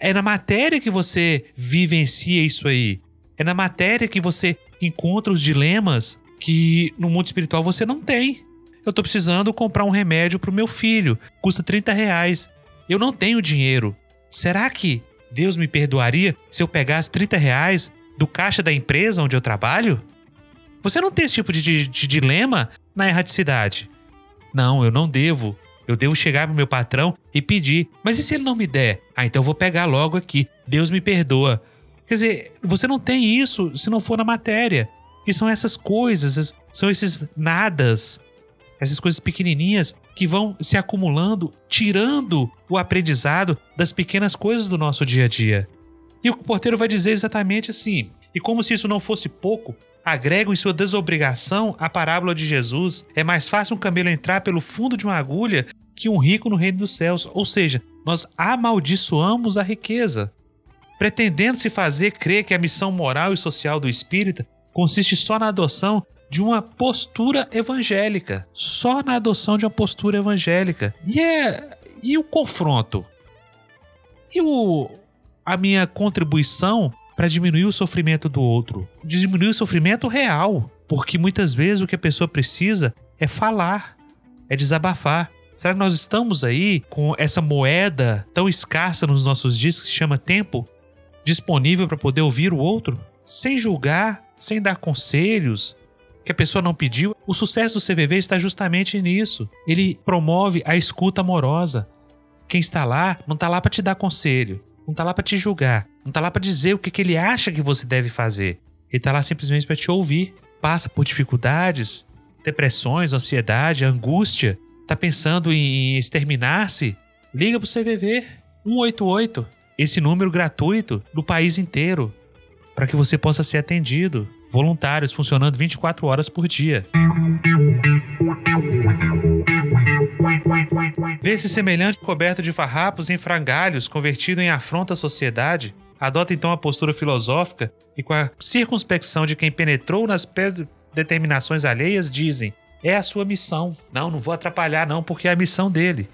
É na matéria que você vivencia isso aí. É na matéria que você encontra os dilemas que no mundo espiritual você não tem. Eu tô precisando comprar um remédio pro meu filho, custa 30 reais. Eu não tenho dinheiro. Será que Deus me perdoaria se eu pegasse 30 reais do caixa da empresa onde eu trabalho? Você não tem esse tipo de, de, de dilema na erraticidade. Não, eu não devo. Eu devo chegar pro meu patrão e pedir. Mas e se ele não me der? Ah, então eu vou pegar logo aqui. Deus me perdoa. Quer dizer, você não tem isso se não for na matéria. E são essas coisas, são esses nadas, essas coisas pequenininhas que vão se acumulando, tirando o aprendizado das pequenas coisas do nosso dia a dia. E o porteiro vai dizer exatamente assim: e como se isso não fosse pouco, agregam em sua desobrigação a parábola de Jesus. É mais fácil um camelo entrar pelo fundo de uma agulha que um rico no reino dos céus. Ou seja, nós amaldiçoamos a riqueza. Pretendendo se fazer crer que a missão moral e social do espírita consiste só na adoção de uma postura evangélica. Só na adoção de uma postura evangélica. E é. E o confronto? E o, a minha contribuição para diminuir o sofrimento do outro? Diminuir o sofrimento real. Porque muitas vezes o que a pessoa precisa é falar, é desabafar. Será que nós estamos aí com essa moeda tão escassa nos nossos dias que se chama tempo disponível para poder ouvir o outro? Sem julgar, sem dar conselhos que a pessoa não pediu. O sucesso do CVV está justamente nisso. Ele promove a escuta amorosa. Quem está lá não está lá para te dar conselho, não está lá para te julgar, não está lá para dizer o que, que ele acha que você deve fazer. Ele está lá simplesmente para te ouvir. Passa por dificuldades, depressões, ansiedade, angústia, está pensando em exterminar-se? Liga pro CVV 188, esse número gratuito do país inteiro, para que você possa ser atendido. Voluntários funcionando 24 horas por dia. Vê-se semelhante coberto de farrapos em frangalhos, convertido em afronta à sociedade, adota então a postura filosófica e, com a circunspecção de quem penetrou nas determinações alheias, dizem: é a sua missão. Não, não vou atrapalhar, não, porque é a missão dele.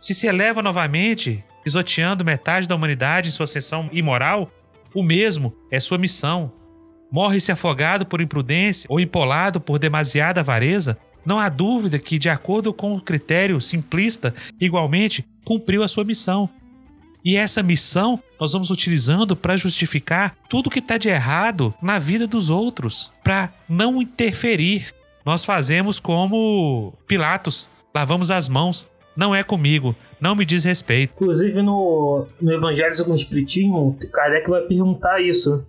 Se se eleva novamente, pisoteando metade da humanidade em sua ascensão imoral, o mesmo é sua missão. Morre-se afogado por imprudência ou empolado por demasiada avareza, não há dúvida que, de acordo com o critério simplista, igualmente cumpriu a sua missão. E essa missão nós vamos utilizando para justificar tudo que está de errado na vida dos outros, para não interferir. Nós fazemos como Pilatos, lavamos as mãos. Não é comigo, não me diz respeito. Inclusive no, no Evangelho segundo o Espiritismo, Kardec vai perguntar isso.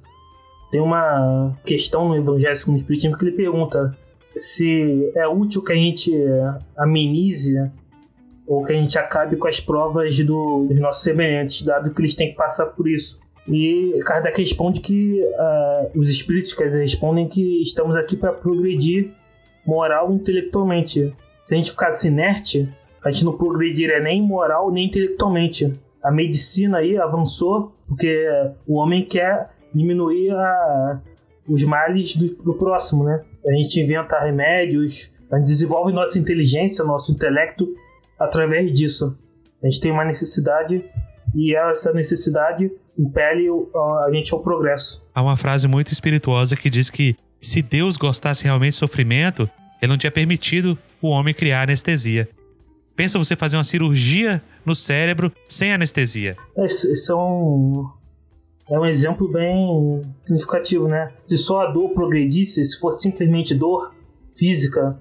Tem uma questão no Evangelho segundo o Espiritismo que ele pergunta se é útil que a gente amenize ou que a gente acabe com as provas do, dos nossos semelhantes, dado que eles têm que passar por isso. E Kardec responde que uh, os espíritos quer dizer, respondem que estamos aqui para progredir moral e intelectualmente. Se a gente ficasse inerte, a gente não progrediria nem moral nem intelectualmente. A medicina aí avançou porque o homem quer diminuir a, os males do, do próximo, né? A gente inventa remédios, a gente desenvolve nossa inteligência, nosso intelecto através disso. A gente tem uma necessidade e essa necessidade impele a gente ao progresso. Há uma frase muito espirituosa que diz que se Deus gostasse realmente de sofrimento, ele não tinha permitido o homem criar anestesia. Pensa você fazer uma cirurgia no cérebro sem anestesia. Esse é um, é um exemplo bem significativo, né? Se só a dor progredisse, se fosse simplesmente dor física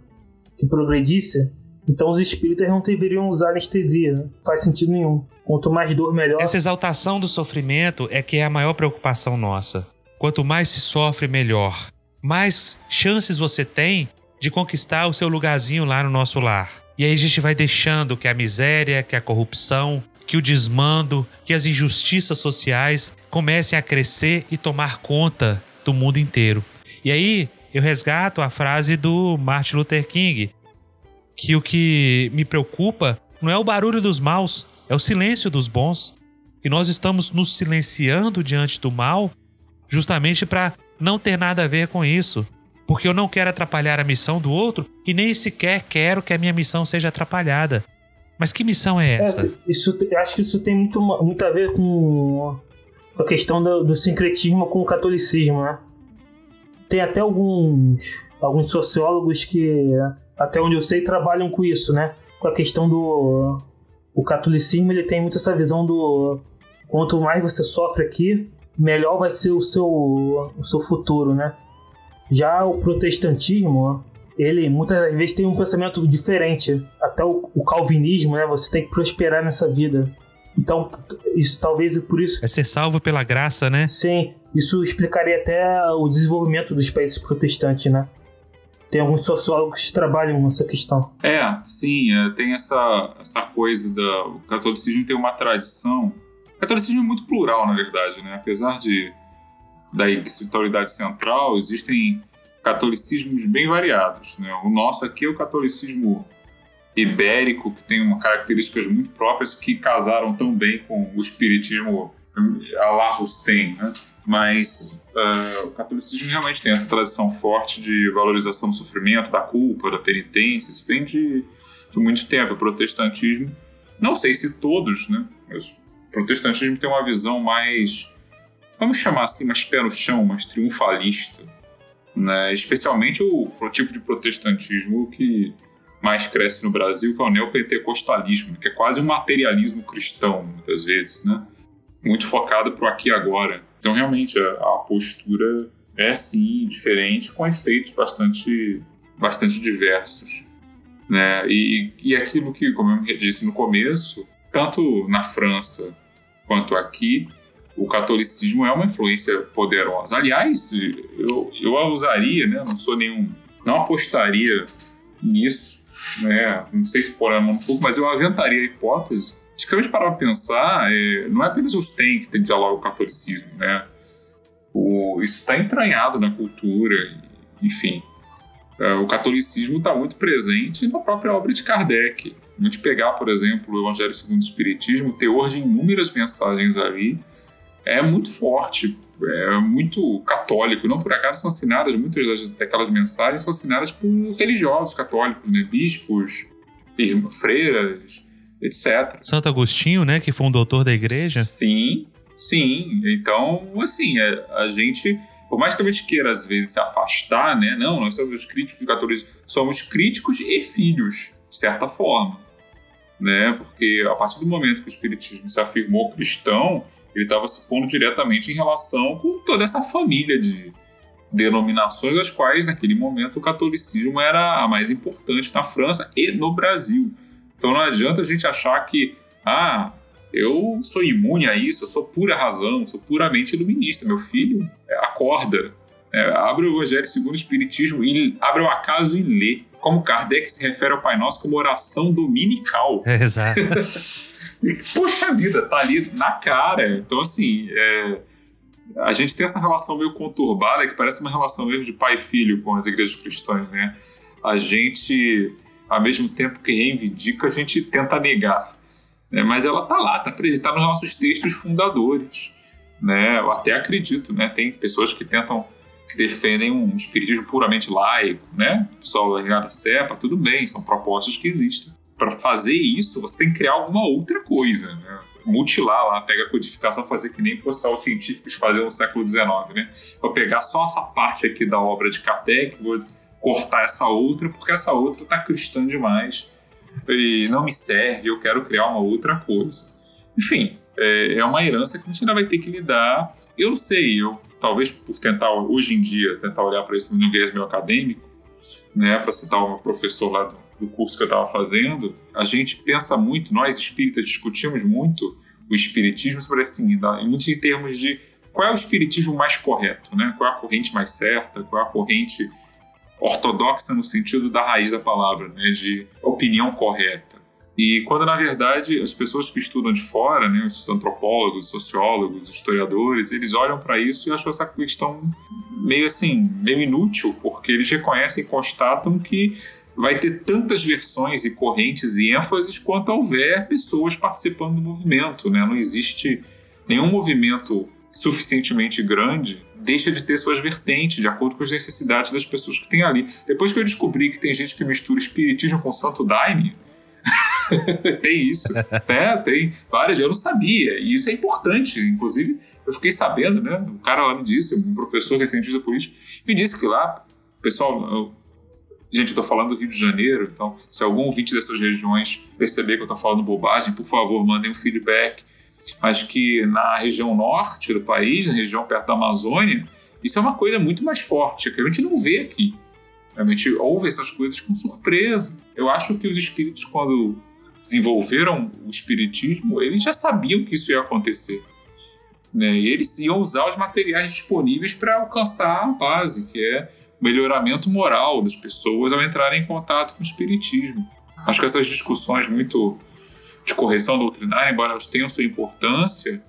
que progredisse, então os espíritas não deveriam usar anestesia. Não faz sentido nenhum. Quanto mais dor, melhor. Essa exaltação do sofrimento é que é a maior preocupação nossa. Quanto mais se sofre, melhor. Mais chances você tem de conquistar o seu lugarzinho lá no nosso lar. E aí a gente vai deixando que a miséria, que a corrupção, que o desmando, que as injustiças sociais comecem a crescer e tomar conta do mundo inteiro. E aí eu resgato a frase do Martin Luther King, que o que me preocupa não é o barulho dos maus, é o silêncio dos bons. E nós estamos nos silenciando diante do mal justamente para não ter nada a ver com isso. Porque eu não quero atrapalhar a missão do outro e nem sequer quero que a minha missão seja atrapalhada. Mas que missão é essa? É, isso, acho que isso tem muito, muito a ver com a questão do, do sincretismo com o catolicismo, né? Tem até alguns, alguns sociólogos que até onde eu sei, trabalham com isso, né? Com a questão do. O catolicismo ele tem muito essa visão do. Quanto mais você sofre aqui, melhor vai ser o seu, o seu futuro, né? Já o protestantismo, ele muitas vezes tem um pensamento diferente. Até o, o calvinismo, né? Você tem que prosperar nessa vida. Então, isso talvez por isso. É ser salvo pela graça, né? Sim, isso explicaria até o desenvolvimento dos países protestantes, né? Tem alguns sociólogos que trabalham nessa questão. É, sim, é, tem essa, essa coisa da. O catolicismo tem uma tradição. O catolicismo é muito plural, na verdade, né? Apesar de da espiritualidade central, existem catolicismos bem variados. Né? O nosso aqui é o catolicismo ibérico, que tem uma características muito próprias que casaram tão bem com o espiritismo a la Rustem, né? Mas uh, o catolicismo realmente tem essa tradição forte de valorização do sofrimento, da culpa, da penitência. Isso vem de, de muito tempo. O protestantismo, não sei se todos, né? Mas o protestantismo tem uma visão mais, vamos chamar assim, mais pé no chão, mais triunfalista. Né? Especialmente o, o tipo de protestantismo que mais cresce no Brasil, que é o neopentecostalismo, que é quase um materialismo cristão, muitas vezes, né? muito focado para o aqui e agora. Então, realmente, a, a, postura é sim diferente, com efeitos bastante, bastante diversos. Né? E, e aquilo que, como eu disse no começo, tanto na França quanto aqui, o catolicismo é uma influência poderosa. Aliás, eu, eu a usaria, né? não sou nenhum. não apostaria nisso, né? não sei se por a mão um pouco, mas eu aventaria a hipótese se a gente parar para pensar, é, não é apenas os tem que tem diálogo com o catolicismo, né? O, isso está entranhado na cultura, enfim. É, o catolicismo está muito presente na própria obra de Kardec. A gente pegar, por exemplo, o Evangelho segundo o Espiritismo, o teor de inúmeras mensagens ali é muito forte, é muito católico. Não por acaso são assinadas, muitas daquelas mensagens são assinadas por religiosos católicos, né? bispos, freiras, etc. Santo Agostinho, né, que foi um doutor da igreja? Sim, sim. Então, assim, a, é, a gente, por mais que a gente queira às vezes se afastar, né, não, nós somos críticos católicos, somos críticos e filhos, de certa forma, né, porque a partir do momento que o espiritismo se afirmou cristão, ele estava se pondo diretamente em relação com toda essa família de denominações, as quais naquele momento o catolicismo era a mais importante na França e no Brasil. Então não adianta a gente achar que, ah, eu sou imune a isso, eu sou pura razão, sou puramente iluminista. Meu filho, é, acorda. É, abre o Evangelho segundo o Espiritismo e abre o acaso e lê. Como Kardec se refere ao Pai Nosso como oração dominical. É, exato. [LAUGHS] Poxa vida, tá ali na cara. Então, assim, é, a gente tem essa relação meio conturbada que parece uma relação mesmo de pai e filho com as igrejas cristãs, né? A gente ao mesmo tempo que reivindica, a gente tenta negar. Né? Mas ela está lá, está presente, está nos nossos textos fundadores. Né? Eu até acredito, né? tem pessoas que tentam que defendem um espiritismo puramente laico, né? O pessoal ligado à cepa, tudo bem, são propostas que existem. Para fazer isso, você tem que criar alguma outra coisa, né? Mutilar lá, pega a codificação, fazer que nem o pessoal científicos faziam no século XIX, né? Vou pegar só essa parte aqui da obra de Capek, vou cortar essa outra, porque essa outra tá cristã demais e não me serve, eu quero criar uma outra coisa. Enfim, é, é uma herança que a gente ainda vai ter que lidar. Eu sei, eu talvez por tentar hoje em dia tentar olhar para isso no viés meu acadêmico, né, para citar meu professor lá do, do curso que eu estava fazendo, a gente pensa muito, nós espíritas discutimos muito o espiritismo sobre assim, muito em termos de qual é o espiritismo mais correto, né? Qual é a corrente mais certa, qual é a corrente ortodoxa no sentido da raiz da palavra, né, de opinião correta. E quando na verdade as pessoas que estudam de fora, né, os antropólogos, sociólogos, historiadores, eles olham para isso e acham essa questão meio assim, meio inútil, porque eles reconhecem e constatam que vai ter tantas versões e correntes e ênfases quanto houver pessoas participando do movimento, né? Não existe nenhum movimento suficientemente grande deixa de ter suas vertentes, de acordo com as necessidades das pessoas que tem ali. Depois que eu descobri que tem gente que mistura espiritismo com santo daime, [LAUGHS] tem isso, né? Tem várias, eu não sabia, e isso é importante, inclusive eu fiquei sabendo, né? Um cara lá me disse, um professor recentista político, me disse que lá, pessoal, eu, gente, eu tô falando do Rio de Janeiro, então se algum ouvinte dessas regiões perceber que eu tô falando bobagem, por favor, mandem um feedback. Mas que na região norte do país, na região perto da Amazônia, isso é uma coisa muito mais forte, que a gente não vê aqui. A gente ouve essas coisas com surpresa. Eu acho que os espíritos, quando desenvolveram o espiritismo, eles já sabiam que isso ia acontecer. Né? E eles iam usar os materiais disponíveis para alcançar a base, que é o melhoramento moral das pessoas ao entrarem em contato com o espiritismo. Acho que essas discussões muito de correção doutrinária, embora elas tenham sua importância,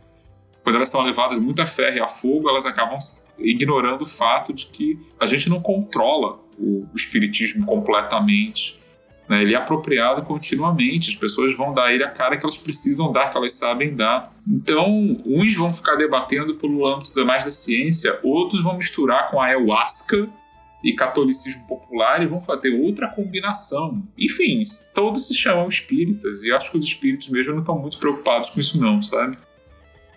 quando elas são levadas muito a ferro e a fogo, elas acabam ignorando o fato de que a gente não controla o, o espiritismo completamente. Né? Ele é apropriado continuamente, as pessoas vão dar a ele a cara que elas precisam dar, que elas sabem dar. Então, uns vão ficar debatendo pelo âmbito mais da ciência, outros vão misturar com a ayahuasca e catolicismo popular e vão fazer outra combinação. Enfim, todos se chamam espíritas e acho que os espíritos mesmo não estão muito preocupados com isso não, sabe?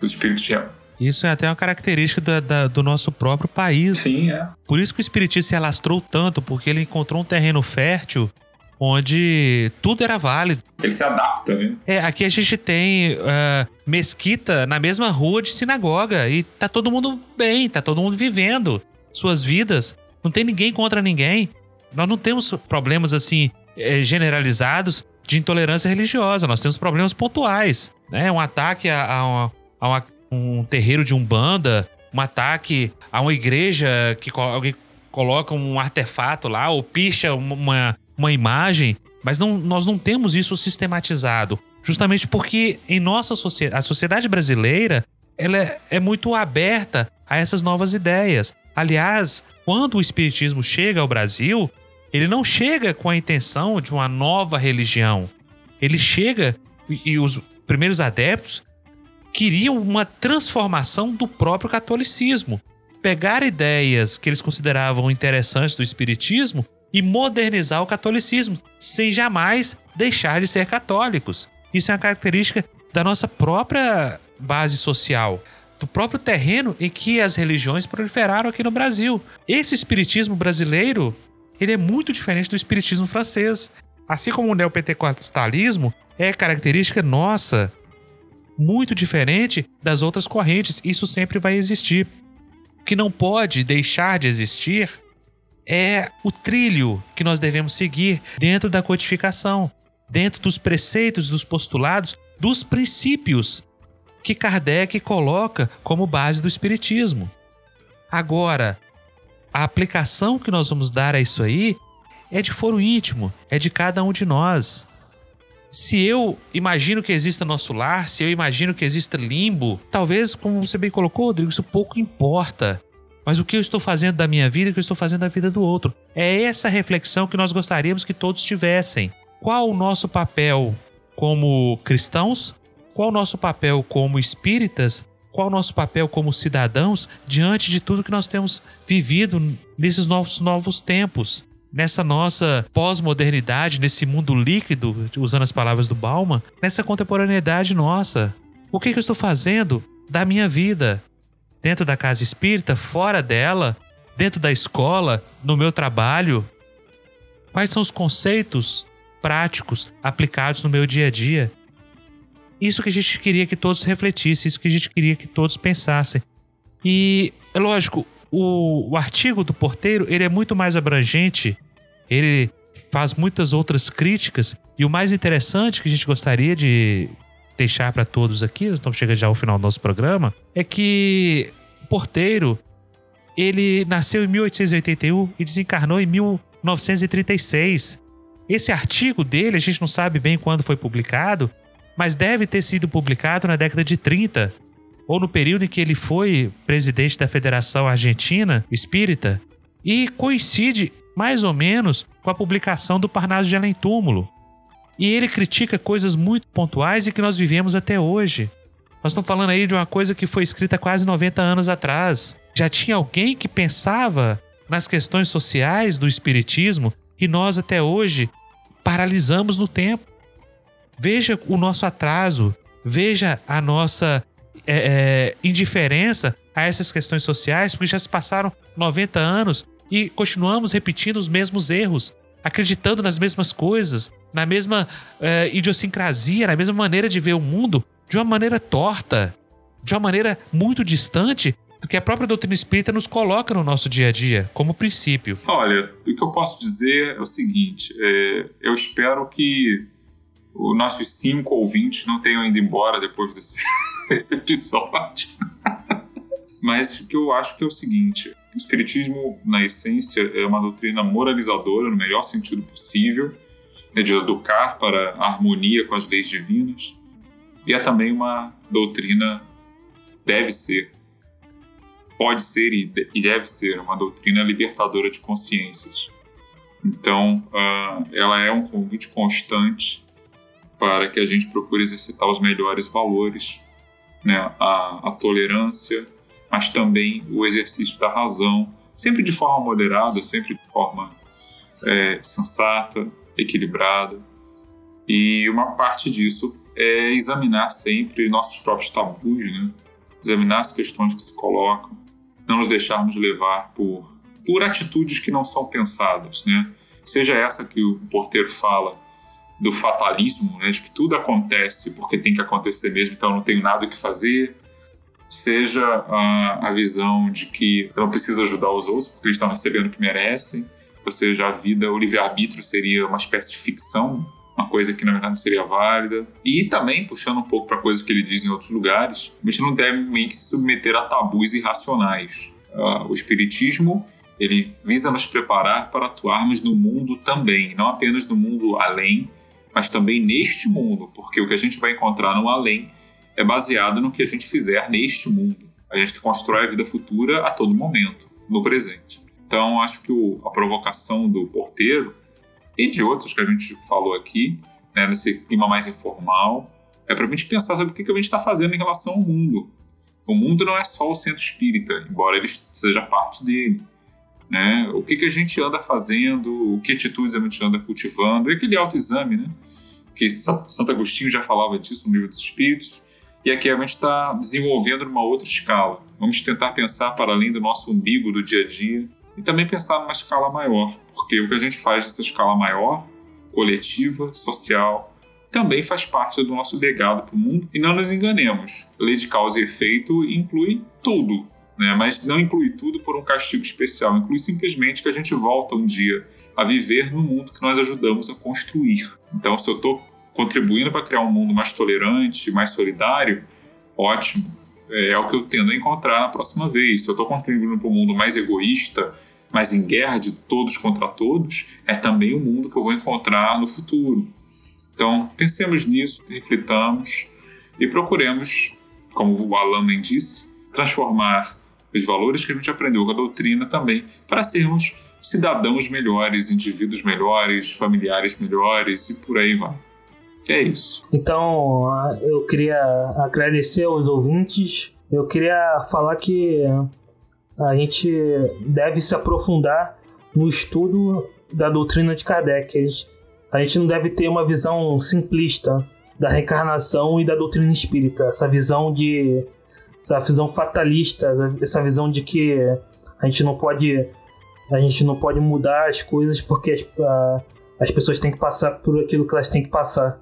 Os espíritos já isso é até uma característica da, da, do nosso próprio país. Sim, é. Por isso que o espiritismo se alastrou tanto, porque ele encontrou um terreno onde tudo era válido. Ele se adapta, né? É, aqui a gente tem uh, mesquita na mesma rua de sinagoga e tá todo mundo bem, tá todo mundo vivendo suas vidas. Não tem ninguém contra ninguém. Nós não temos problemas assim eh, generalizados de intolerância religiosa. Nós temos problemas pontuais, né? Um ataque a, a, uma, a uma um terreiro de umbanda, um ataque a uma igreja que alguém coloca um artefato lá ou picha uma, uma imagem, mas não, nós não temos isso sistematizado. Justamente porque em nossa sociedade, a sociedade brasileira, ela é, é muito aberta a essas novas ideias. Aliás, quando o espiritismo chega ao Brasil, ele não chega com a intenção de uma nova religião. Ele chega e os primeiros adeptos queriam uma transformação do próprio catolicismo. Pegar ideias que eles consideravam interessantes do espiritismo e modernizar o catolicismo, sem jamais deixar de ser católicos. Isso é uma característica da nossa própria base social, do próprio terreno em que as religiões proliferaram aqui no Brasil. Esse espiritismo brasileiro, ele é muito diferente do espiritismo francês. Assim como o neopentecostalismo é característica nossa muito diferente das outras correntes. Isso sempre vai existir. O que não pode deixar de existir é o trilho que nós devemos seguir dentro da codificação, dentro dos preceitos, dos postulados, dos princípios que Kardec coloca como base do Espiritismo. Agora, a aplicação que nós vamos dar a isso aí é de foro íntimo, é de cada um de nós. Se eu imagino que exista nosso lar, se eu imagino que exista limbo, talvez, como você bem colocou, Rodrigo, isso pouco importa. Mas o que eu estou fazendo da minha vida e o que eu estou fazendo da vida do outro. É essa reflexão que nós gostaríamos que todos tivessem. Qual o nosso papel como cristãos? Qual o nosso papel como espíritas? qual o nosso papel como cidadãos diante de tudo que nós temos vivido nesses novos, novos tempos. Nessa nossa pós-modernidade, nesse mundo líquido, usando as palavras do Bauman, nessa contemporaneidade nossa. O que, que eu estou fazendo da minha vida? Dentro da casa espírita, fora dela, dentro da escola, no meu trabalho? Quais são os conceitos práticos aplicados no meu dia a dia? Isso que a gente queria que todos refletissem, isso que a gente queria que todos pensassem. E, é lógico, o, o artigo do porteiro ele é muito mais abrangente, ele faz muitas outras críticas, e o mais interessante que a gente gostaria de deixar para todos aqui, estamos chegando já ao final do nosso programa, é que o porteiro ele nasceu em 1881 e desencarnou em 1936. Esse artigo dele, a gente não sabe bem quando foi publicado, mas deve ter sido publicado na década de 30, ou no período em que ele foi presidente da Federação Argentina Espírita, e coincide mais ou menos com a publicação do Parnaso de Além Túmulo. E ele critica coisas muito pontuais e que nós vivemos até hoje. Nós estamos falando aí de uma coisa que foi escrita quase 90 anos atrás. Já tinha alguém que pensava nas questões sociais do Espiritismo e nós até hoje paralisamos no tempo. Veja o nosso atraso, veja a nossa é, é, indiferença a essas questões sociais, porque já se passaram 90 anos e continuamos repetindo os mesmos erros, acreditando nas mesmas coisas, na mesma é, idiosincrasia, na mesma maneira de ver o mundo, de uma maneira torta, de uma maneira muito distante do que a própria doutrina espírita nos coloca no nosso dia a dia, como princípio. Olha, o que eu posso dizer é o seguinte: é, eu espero que os nossos cinco ouvintes não tenham ido embora depois desse, [LAUGHS] desse episódio. [LAUGHS] Mas o que eu acho que é o seguinte: o Espiritismo, na essência, é uma doutrina moralizadora, no melhor sentido possível, é de educar para a harmonia com as leis divinas, e é também uma doutrina, deve ser, pode ser e deve ser uma doutrina libertadora de consciências. Então, uh, ela é um convite constante para que a gente procure exercitar os melhores valores, né? a, a tolerância, mas também o exercício da razão, sempre de forma moderada, sempre de forma é, sensata, equilibrada. E uma parte disso é examinar sempre nossos próprios tabus, né? examinar as questões que se colocam, não nos deixarmos levar por, por atitudes que não são pensadas, né? Seja essa que o porteiro fala do fatalismo, né, de que tudo acontece porque tem que acontecer mesmo, então eu não tenho nada o que fazer, seja a, a visão de que eu não preciso ajudar os outros porque eles estão recebendo o que merecem, ou seja, a vida, o livre-arbítrio seria uma espécie de ficção, uma coisa que na verdade não seria válida. E também, puxando um pouco para coisas que ele diz em outros lugares, a gente não deve que se submeter a tabus irracionais. Uh, o Espiritismo ele visa nos preparar para atuarmos no mundo também, não apenas no mundo além, mas também neste mundo, porque o que a gente vai encontrar no além é baseado no que a gente fizer neste mundo. A gente constrói a vida futura a todo momento, no presente. Então, acho que o, a provocação do porteiro e de outros que a gente falou aqui, né, nesse clima mais informal, é para a gente pensar sobre o que, que a gente está fazendo em relação ao mundo. O mundo não é só o centro espírita, embora ele seja parte dele. Né? O que, que a gente anda fazendo, o que atitudes a gente anda cultivando, e aquele autoexame, né? que Santo Agostinho já falava disso no livro dos Espíritos, e aqui a gente está desenvolvendo numa outra escala. Vamos tentar pensar para além do nosso umbigo do dia a dia e também pensar numa escala maior, porque o que a gente faz nessa escala maior, coletiva, social, também faz parte do nosso legado para o mundo. E não nos enganemos, lei de causa e efeito inclui tudo, né? mas não inclui tudo por um castigo especial, inclui simplesmente que a gente volta um dia a viver no mundo que nós ajudamos a construir. Então, se eu estou contribuindo para criar um mundo mais tolerante, mais solidário, ótimo. É, é o que eu tendo a encontrar na próxima vez. Se eu estou contribuindo para um mundo mais egoísta, mais em guerra de todos contra todos, é também o mundo que eu vou encontrar no futuro. Então, pensemos nisso, reflitamos e procuremos, como o Alan disse, transformar os valores que a gente aprendeu com a doutrina também para sermos cidadãos melhores, indivíduos melhores, familiares melhores e por aí vai. É isso. Então, eu queria agradecer aos ouvintes eu queria falar que a gente deve se aprofundar no estudo da doutrina de Kardec. A gente não deve ter uma visão simplista da reencarnação e da doutrina espírita, essa visão de essa visão fatalista, essa visão de que a gente não pode a gente não pode mudar as coisas porque as, a, as pessoas têm que passar por aquilo que elas têm que passar.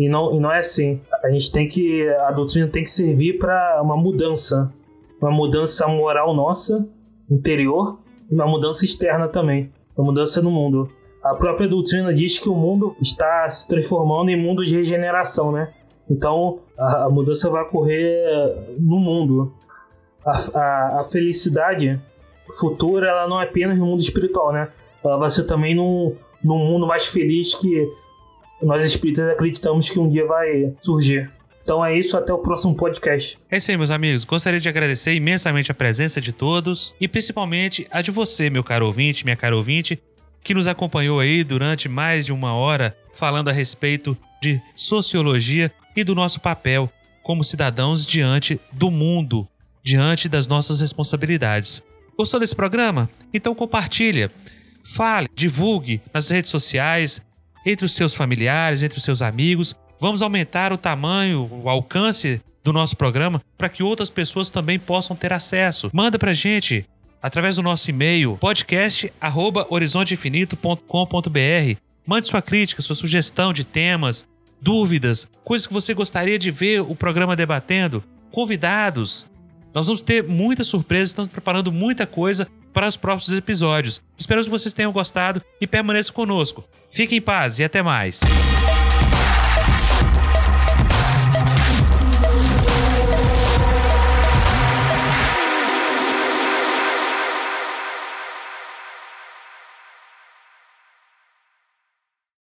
E não, e não é assim. A gente tem que. A doutrina tem que servir para uma mudança. Uma mudança moral nossa, interior, e uma mudança externa também. Uma mudança no mundo. A própria doutrina diz que o mundo está se transformando em mundo de regeneração, né? Então a, a mudança vai ocorrer no mundo. A, a, a, felicidade futura ela não é apenas no mundo espiritual, né? Ela vai ser também num, num mundo mais feliz que nós espíritas acreditamos que um dia vai surgir. Então é isso, até o próximo podcast. É isso aí, meus amigos. Gostaria de agradecer imensamente a presença de todos e principalmente a de você, meu caro ouvinte, minha cara ouvinte, que nos acompanhou aí durante mais de uma hora falando a respeito de sociologia e do nosso papel como cidadãos diante do mundo, diante das nossas responsabilidades. Gostou desse programa? Então compartilha, fale, divulgue nas redes sociais, entre os seus familiares, entre os seus amigos. Vamos aumentar o tamanho, o alcance do nosso programa para que outras pessoas também possam ter acesso. Manda pra gente através do nosso e-mail podcast@horizonteinfinito.com.br. Mande sua crítica, sua sugestão de temas, dúvidas, coisas que você gostaria de ver o programa debatendo, convidados. Nós vamos ter muitas surpresas, estamos preparando muita coisa para os próximos episódios. Espero que vocês tenham gostado e permaneçam conosco. Fiquem em paz e até mais.